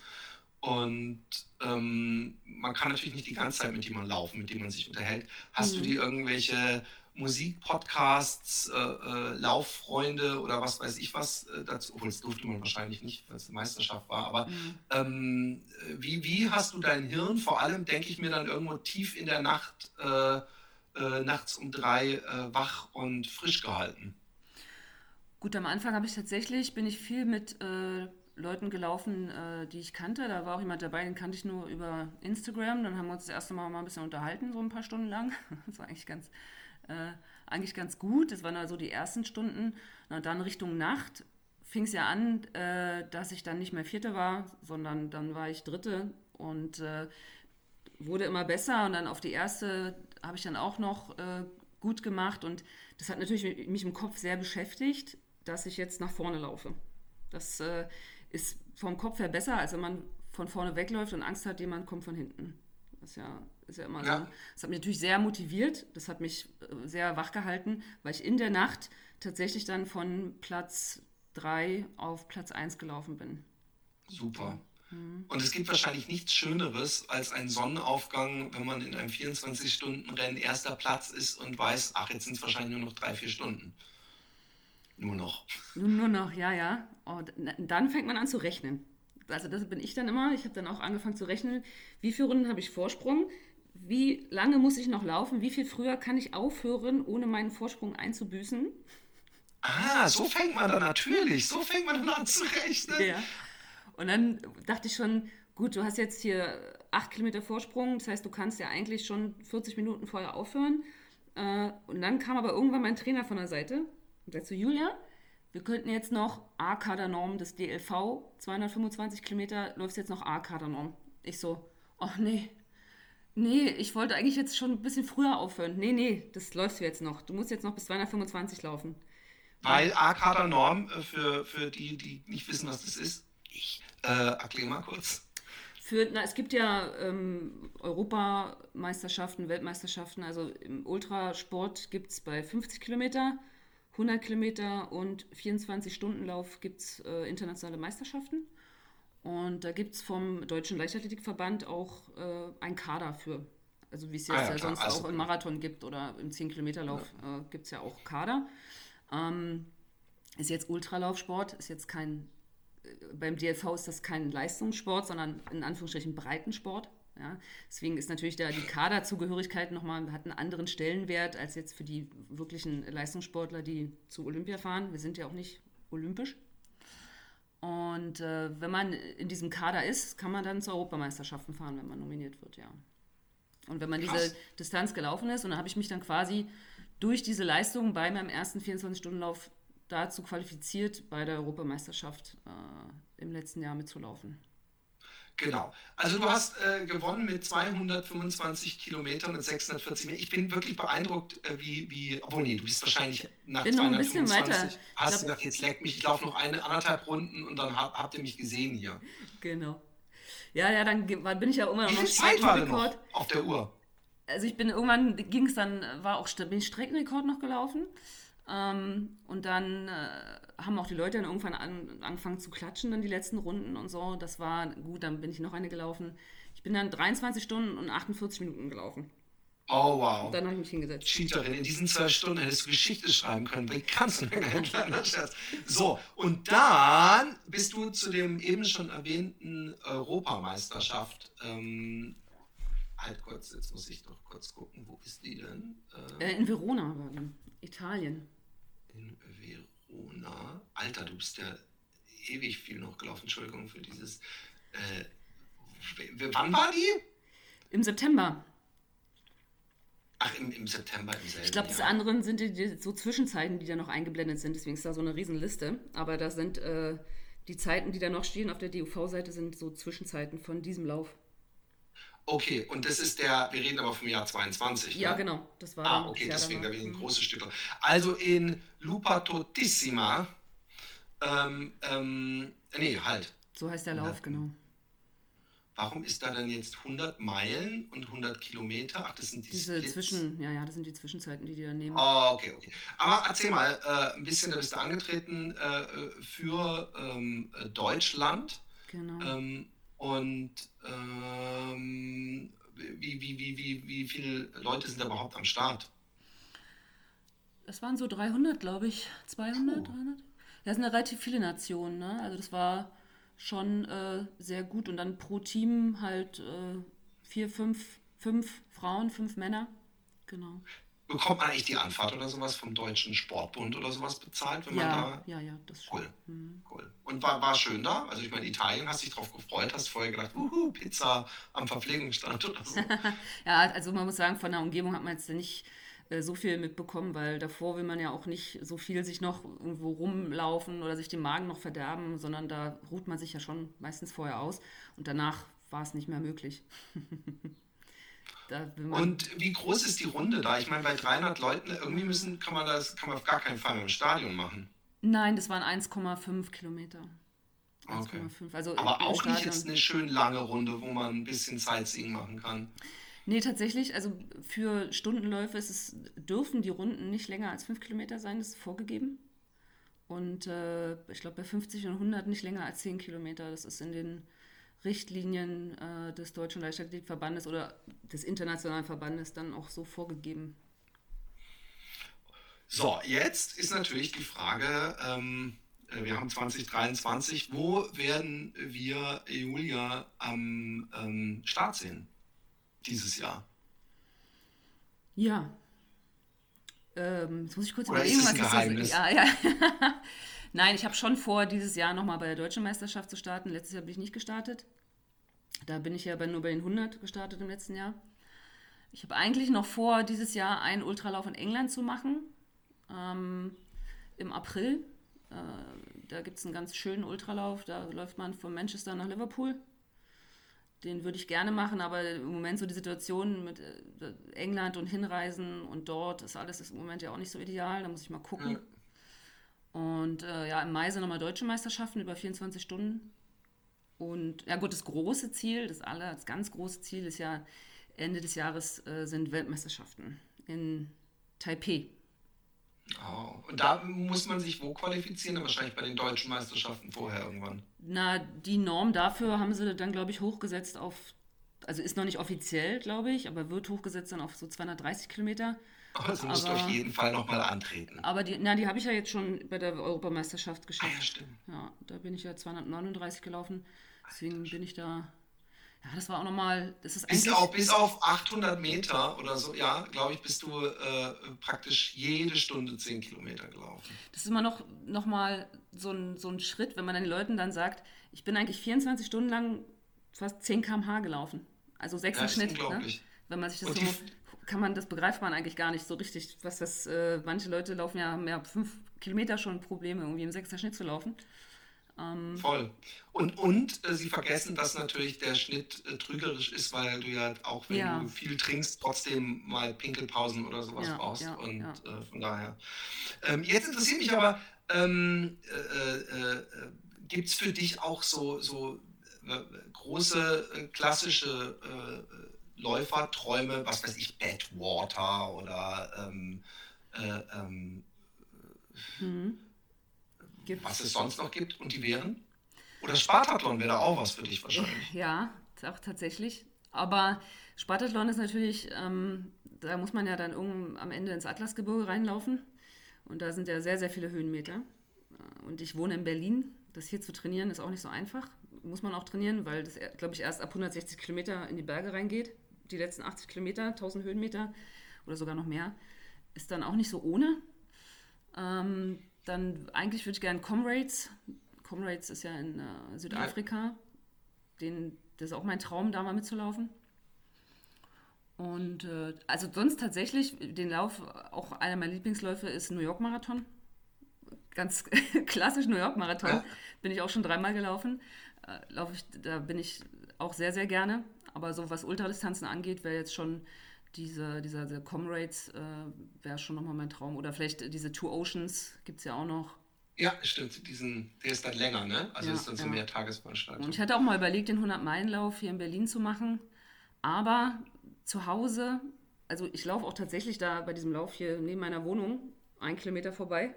Und ähm, man kann natürlich nicht die ganze Zeit mit jemandem laufen, mit dem man sich unterhält. Hast mhm. du dir irgendwelche Musikpodcasts, äh, äh, Lauffreunde oder was weiß ich was äh, dazu, obwohl das durfte man wahrscheinlich nicht, weil es eine Meisterschaft war, aber mhm. ähm, wie, wie hast du dein Hirn, vor allem denke ich mir dann irgendwo tief in der Nacht, äh, äh, nachts um drei äh, wach und frisch gehalten? Gut, am Anfang habe ich tatsächlich, bin ich viel mit Leuten gelaufen, die ich kannte. Da war auch jemand dabei, den kannte ich nur über Instagram. Dann haben wir uns das erste Mal mal ein bisschen unterhalten, so ein paar Stunden lang. Das war eigentlich ganz, äh, eigentlich ganz gut. Das waren also die ersten Stunden. Und dann Richtung Nacht fing es ja an, äh, dass ich dann nicht mehr Vierte war, sondern dann war ich Dritte und wurde immer besser. Und dann auf die erste habe ich dann auch noch äh, gut gemacht und das hat natürlich mich im Kopf sehr beschäftigt, dass ich jetzt nach vorne laufe. Das äh, ist vom Kopf her besser, als wenn man von vorne wegläuft und Angst hat, jemand kommt von hinten. Das ist ja, ist ja immer ja. so. Das hat mich natürlich sehr motiviert, das hat mich äh, sehr wach gehalten, weil ich in der Nacht tatsächlich dann von Platz 3 auf Platz 1 gelaufen bin. Super. Mhm. Und es gibt wahrscheinlich nichts Schöneres als ein Sonnenaufgang, wenn man in einem 24-Stunden-Rennen erster Platz ist und weiß, ach, jetzt sind es wahrscheinlich nur noch drei, vier Stunden. Nur noch. Nur, nur noch, ja, ja. Und dann fängt man an zu rechnen. Also das bin ich dann immer. Ich habe dann auch angefangen zu rechnen, wie viele Runden habe ich Vorsprung, wie lange muss ich noch laufen, wie viel früher kann ich aufhören, ohne meinen Vorsprung einzubüßen. Ah, so fängt man dann natürlich, so fängt man dann an zu rechnen. Ja. Und dann dachte ich schon, gut, du hast jetzt hier acht Kilometer Vorsprung, das heißt, du kannst ja eigentlich schon 40 Minuten vorher aufhören. Äh, und dann kam aber irgendwann mein Trainer von der Seite und sagte zu Julia, wir könnten jetzt noch A-Kadernorm des DLV, 225 Kilometer, läufst jetzt noch A-Kadernorm. Ich so, ach nee, nee, ich wollte eigentlich jetzt schon ein bisschen früher aufhören. Nee, nee, das läufst du jetzt noch. Du musst jetzt noch bis 225 laufen. Weil A-Kadernorm, äh, für, für die, die nicht wissen, was das ist, ich äh, erklär mal kurz. Für, na, es gibt ja ähm, Europameisterschaften, Weltmeisterschaften. Also im Ultrasport gibt es bei 50 Kilometer 100 Kilometer und 24-Stunden-Lauf gibt es äh, internationale Meisterschaften. Und da gibt es vom Deutschen Leichtathletikverband auch äh, ein Kader für. Also wie es jetzt ah, ja, ja sonst also, auch im Marathon gibt oder im 10-Kilometer-Lauf ja. äh, gibt es ja auch Kader. Ähm, ist jetzt Ultralaufsport, ist jetzt kein, äh, beim DLV ist das kein Leistungssport, sondern in Anführungsstrichen Breitensport. Ja, deswegen ist natürlich da die Kaderzugehörigkeit nochmal, hat einen anderen Stellenwert als jetzt für die wirklichen Leistungssportler, die zu Olympia fahren. Wir sind ja auch nicht olympisch. Und äh, wenn man in diesem Kader ist, kann man dann zu Europameisterschaften fahren, wenn man nominiert wird, ja. Und wenn man Krass. diese Distanz gelaufen ist, und dann habe ich mich dann quasi durch diese Leistung bei meinem ersten 24-Stunden-Lauf dazu qualifiziert, bei der Europameisterschaft äh, im letzten Jahr mitzulaufen. Genau. Also du hast äh, gewonnen mit 225 Kilometern und 640 Metern. Ich bin wirklich beeindruckt, äh, wie, wie, obwohl nee, du bist wahrscheinlich nach bin 225, noch ein bisschen weiter. hast du gedacht, jetzt leck mich, ich laufe noch eine, anderthalb Runden und dann hab, habt ihr mich gesehen hier. Genau. Ja, ja, dann bin ich ja immer noch Zeit war denn noch auf der Uhr? Also ich bin irgendwann ging es dann, war auch bin ich Streckenrekord noch gelaufen. Ähm, und dann äh, haben auch die Leute dann irgendwann an, angefangen zu klatschen, dann die letzten Runden und so. Das war gut, dann bin ich noch eine gelaufen. Ich bin dann 23 Stunden und 48 Minuten gelaufen. Oh, wow. Und dann habe ich mich hingesetzt. Cheaterin, in diesen zwei Stunden hättest du Geschichte schreiben können. Wie kannst du Scherz? So, und dann bist du zu dem eben schon erwähnten Europameisterschaft. Ähm, halt kurz, jetzt muss ich doch kurz gucken, wo ist die denn? Äh, in Verona war die, Italien in Verona. Alter, du bist ja ewig viel noch gelaufen. Entschuldigung für dieses. Äh, wann war die? Im September. Ach, im, im September im selben Ich glaube, das anderen sind die, die, so Zwischenzeiten, die da noch eingeblendet sind. Deswegen ist da so eine Riesenliste. Aber da sind äh, die Zeiten, die da noch stehen auf der DUV-Seite, sind so Zwischenzeiten von diesem Lauf. Okay, und das ist der, wir reden aber vom Jahr 22. Ja, ne? genau, das war. Ah, okay, deswegen, da bin ich ein großes Stück. Also in Lupa Totissima, ähm, ähm, nee, halt. So heißt der Lauf, genau. Warum ist da dann jetzt 100 Meilen und 100 Kilometer? Ach, das sind die Diese Splits. Zwischen, ja, ja, das sind die Zwischenzeiten, die die dann nehmen. Oh, okay, okay. Aber erzähl mal, äh, ein bisschen, da bist du angetreten äh, für ähm, Deutschland. Genau. Ähm, und ähm, wie, wie, wie, wie, wie viele Leute sind da überhaupt am Start? Es waren so 300, glaube ich. 200, oh. 300? Das sind ja relativ viele Nationen. Ne? Also das war schon äh, sehr gut. Und dann pro Team halt äh, vier, fünf, fünf Frauen, fünf Männer. Genau. Bekommt man eigentlich die Anfahrt oder sowas vom Deutschen Sportbund oder sowas bezahlt, wenn ja, man da. Ja, ja, das ist cool. Mhm. cool. Und war, war schön da? Also ich meine, Italien hast dich drauf gefreut, hast vorher gedacht, uhu, Pizza am Verpflegungsstand oder so. ja, also man muss sagen, von der Umgebung hat man jetzt nicht äh, so viel mitbekommen, weil davor will man ja auch nicht so viel sich noch irgendwo rumlaufen oder sich den Magen noch verderben, sondern da ruht man sich ja schon meistens vorher aus und danach war es nicht mehr möglich. Und wie groß ist die Runde da? Ich meine, bei 300 Leuten irgendwie müssen, kann man das kann man auf gar keinen Fall im Stadion machen. Nein, das waren 1,5 Kilometer. 1, okay. Also Aber auch Stadion. nicht jetzt eine schön lange Runde, wo man ein bisschen Sightseeing machen kann. Nee, tatsächlich, also für Stundenläufe ist es, dürfen die Runden nicht länger als 5 Kilometer sein, das ist vorgegeben. Und äh, ich glaube bei 50 und 100 nicht länger als 10 Kilometer. Das ist in den Richtlinien äh, des Deutschen Leichtathletikverbandes oder des Internationalen Verbandes dann auch so vorgegeben. So, jetzt ist natürlich die Frage, ähm, äh, wir haben 2023, wo werden wir Julia am ähm, Start sehen dieses Jahr? Ja. Ähm, jetzt muss ich kurz Oder überlegen, ist was Geheimnis? ist das? Ja, ja. Nein, ich habe schon vor, dieses Jahr nochmal bei der Deutschen Meisterschaft zu starten. Letztes Jahr bin ich nicht gestartet. Da bin ich ja bei, nur bei den 100 gestartet im letzten Jahr. Ich habe eigentlich noch vor, dieses Jahr einen Ultralauf in England zu machen. Ähm, Im April. Äh, da gibt es einen ganz schönen Ultralauf. Da läuft man von Manchester nach Liverpool. Den würde ich gerne machen, aber im Moment so die Situation mit äh, England und Hinreisen und dort ist alles ist im Moment ja auch nicht so ideal. Da muss ich mal gucken. Ja. Und äh, ja, im Mai sind nochmal deutsche Meisterschaften über 24 Stunden. Und ja gut, das große Ziel, das aller, das ganz große Ziel ist ja, Ende des Jahres äh, sind Weltmeisterschaften in Taipei. Oh. Und da muss man sich wo qualifizieren? Wahrscheinlich bei den deutschen Meisterschaften vorher irgendwann. Na, die Norm dafür haben sie dann, glaube ich, hochgesetzt auf, also ist noch nicht offiziell, glaube ich, aber wird hochgesetzt dann auf so 230 Kilometer. Also musst aber, du auf jeden Fall nochmal antreten. Aber die, na, die habe ich ja jetzt schon bei der Europameisterschaft geschafft. Ah, ja, stimmt. Ja, da bin ich ja 239 gelaufen. Deswegen bin ich da ja, das war auch nochmal, das ist bis auf, bis auf 800 Meter oder so, ja, glaube ich, bist du äh, praktisch jede Stunde 10 Kilometer gelaufen. Das ist immer noch, noch mal so ein, so ein Schritt, wenn man den Leuten dann sagt, ich bin eigentlich 24 Stunden lang fast 10 km/h gelaufen. Also 6 ja, Schnitt. Ne? Wenn man sich das Und so, kann man, das begreift man eigentlich gar nicht so richtig, was das, äh, manche Leute laufen ja, haben ja 5 Kilometer schon Probleme, irgendwie im 6er Schnitt zu laufen. Ähm, Voll. Und, und äh, sie vergessen, dass natürlich der Schnitt äh, trügerisch ist, weil du ja auch, wenn ja. du viel trinkst, trotzdem mal Pinkelpausen oder sowas ja, brauchst. Ja, und äh, von daher. Ähm, jetzt interessiert mich aber, ähm, äh, äh, äh gibt es für dich auch so, so große klassische Läuferträume, was weiß ich, Badwater oder ähm, ähm, mhm was es sonst noch gibt und die wären? Oder Spartathlon wäre da auch was für dich wahrscheinlich. Ja, auch tatsächlich. Aber Spartathlon ist natürlich, ähm, da muss man ja dann irgendwann am Ende ins Atlasgebirge reinlaufen. Und da sind ja sehr, sehr viele Höhenmeter. Und ich wohne in Berlin. Das hier zu trainieren ist auch nicht so einfach. Muss man auch trainieren, weil das, glaube ich, erst ab 160 Kilometer in die Berge reingeht. Die letzten 80 Kilometer, 1000 Höhenmeter oder sogar noch mehr, ist dann auch nicht so ohne. Ähm, dann eigentlich würde ich gerne Comrades. Comrades ist ja in äh, Südafrika. Ja. Den, das ist auch mein Traum, da mal mitzulaufen. Und äh, also sonst tatsächlich, den Lauf, auch einer meiner Lieblingsläufe ist New York Marathon. Ganz klassisch New York Marathon. Ja. Bin ich auch schon dreimal gelaufen. Äh, Laufe ich, da bin ich auch sehr, sehr gerne. Aber so was Ultradistanzen angeht, wäre jetzt schon diese, dieser, dieser Comrades äh, wäre schon nochmal mein Traum. Oder vielleicht diese Two Oceans gibt es ja auch noch. Ja, stimmt. Diesen, der ist dann länger, ne? Also ja, ist dann so ja. mehr Tagesveranstaltungen. Und ich hatte auch mal überlegt, den 100-Meilen-Lauf hier in Berlin zu machen. Aber zu Hause, also ich laufe auch tatsächlich da bei diesem Lauf hier neben meiner Wohnung, einen Kilometer vorbei.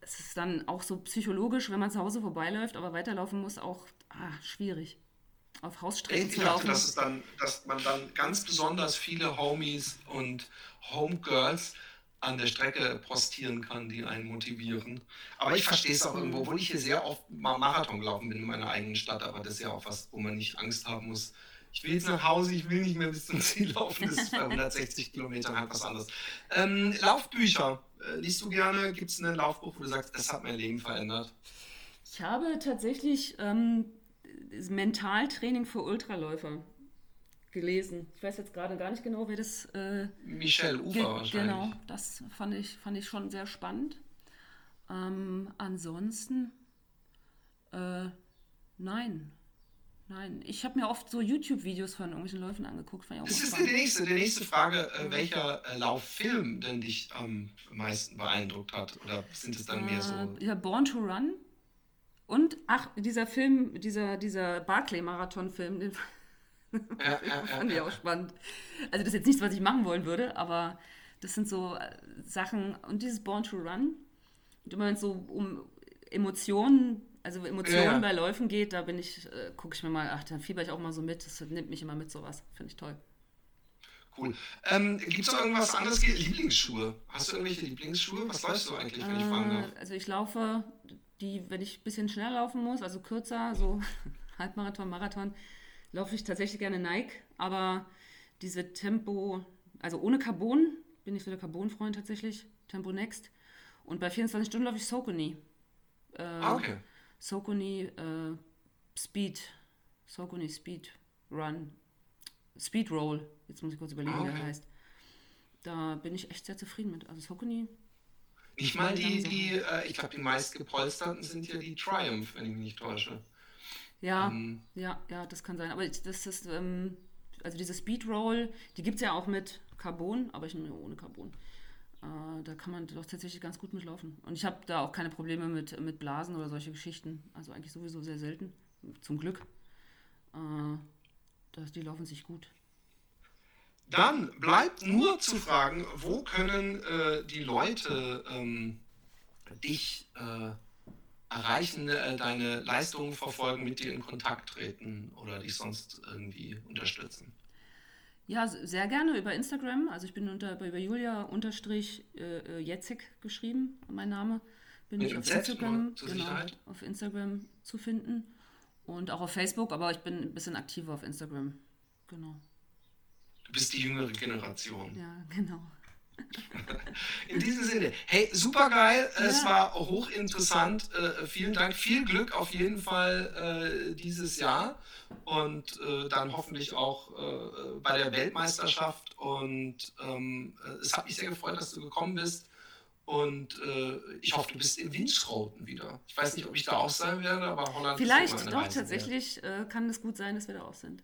Es ist dann auch so psychologisch, wenn man zu Hause vorbeiläuft, aber weiterlaufen muss, auch ah, schwierig auf Hausstrecken zu laufen. Dass, dann, dass man dann ganz besonders viele Homies und Homegirls an der Strecke postieren kann, die einen motivieren. Aber ich verstehe es auch irgendwo, obwohl ich hier sehr oft mal Marathon gelaufen bin in meiner eigenen Stadt, aber das ist ja auch was, wo man nicht Angst haben muss. Ich will jetzt nach Hause, ich will nicht mehr bis zum Ziel laufen, das ist bei 160 Kilometern halt was anderes. Ähm, Laufbücher, äh, liest du gerne? Gibt es ein Laufbuch, wo du sagst, das hat mein Leben verändert? Ich habe tatsächlich ähm, Mentaltraining für Ultraläufer gelesen. Ich weiß jetzt gerade gar nicht genau, wer das. Äh, Michel Ufer wahrscheinlich. Genau, das fand ich, fand ich schon sehr spannend. Ähm, ansonsten, äh, nein. Nein, ich habe mir oft so YouTube-Videos von irgendwelchen Läufen angeguckt. das ist die nächste, die nächste Frage, äh, welcher äh, Lauffilm denn dich am meisten beeindruckt hat? Oder sind es dann mehr so. Äh, ja, Born to Run und, ach, dieser Film, dieser, dieser Barclay-Marathon-Film, den ja, ja, fand ich auch spannend. Also das ist jetzt nichts, was ich machen wollen würde, aber das sind so äh, Sachen. Und dieses Born to Run, und immer wenn es so um Emotionen, also Emotionen bei Läufen geht, da bin ich, äh, gucke ich mir mal, ach, dann fieber ich auch mal so mit. Das nimmt mich immer mit sowas. Finde ich toll. Cool. Ähm, Gibt es noch irgendwas anderes? Lieblingsschuhe? Hast du irgendwelche Lieblingsschuhe? Was läufst du eigentlich, wenn ich fragen darf? Also ich laufe die, wenn ich ein bisschen schneller laufen muss, also kürzer, so Halbmarathon, Marathon, laufe ich tatsächlich gerne Nike, aber diese Tempo, also ohne Carbon, bin ich so der Carbon-Freund tatsächlich, Tempo Next. Und bei 24 Stunden laufe ich Sokuni. Äh, ah, okay. Sokuni äh, Speed. Sokuni Speed Run. Speed Roll. Jetzt muss ich kurz überlegen, ah, okay. wie der heißt. Da bin ich echt sehr zufrieden mit. Also Sokuni ich meine, die, die äh, ich glaube, die meistgepolsterten sind ja die Triumph, wenn ich mich nicht täusche. Ja, ähm, ja, ja, das kann sein. Aber das ist, ähm, also diese Speedroll, die gibt es ja auch mit Carbon, aber ich nehme ohne Carbon. Äh, da kann man doch tatsächlich ganz gut mitlaufen. Und ich habe da auch keine Probleme mit, mit Blasen oder solche Geschichten. Also eigentlich sowieso sehr selten. Zum Glück. Äh, das, die laufen sich gut. Dann bleibt nur zu fragen, wo können äh, die Leute ähm, dich äh, erreichen, äh, deine Leistungen verfolgen, mit dir in Kontakt treten oder dich sonst irgendwie unterstützen? Ja, sehr gerne über Instagram. Also ich bin unter über Julia unterstrich äh, äh Jetzig geschrieben, mein Name. Bin ich auf Instagram, genau, auf Instagram zu finden und auch auf Facebook, aber ich bin ein bisschen aktiver auf Instagram. Genau. Du bist die jüngere Generation. Ja, genau. In diesem Sinne, hey, super geil, ja. es war hochinteressant. Äh, vielen Dank, viel Glück auf jeden Fall äh, dieses Jahr und äh, dann hoffentlich auch äh, bei der Weltmeisterschaft. Und ähm, es hat mich sehr gefreut, dass du gekommen bist. Und äh, ich hoffe, du bist in Winschroten wieder. Ich weiß nicht, ob ich da auch sein werde, aber Holland Vielleicht ist doch, Reise tatsächlich äh, kann es gut sein, dass wir da auch sind.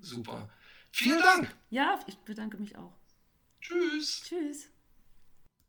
Super. Vielen Dank. Ja, ich bedanke mich auch. Tschüss. Tschüss.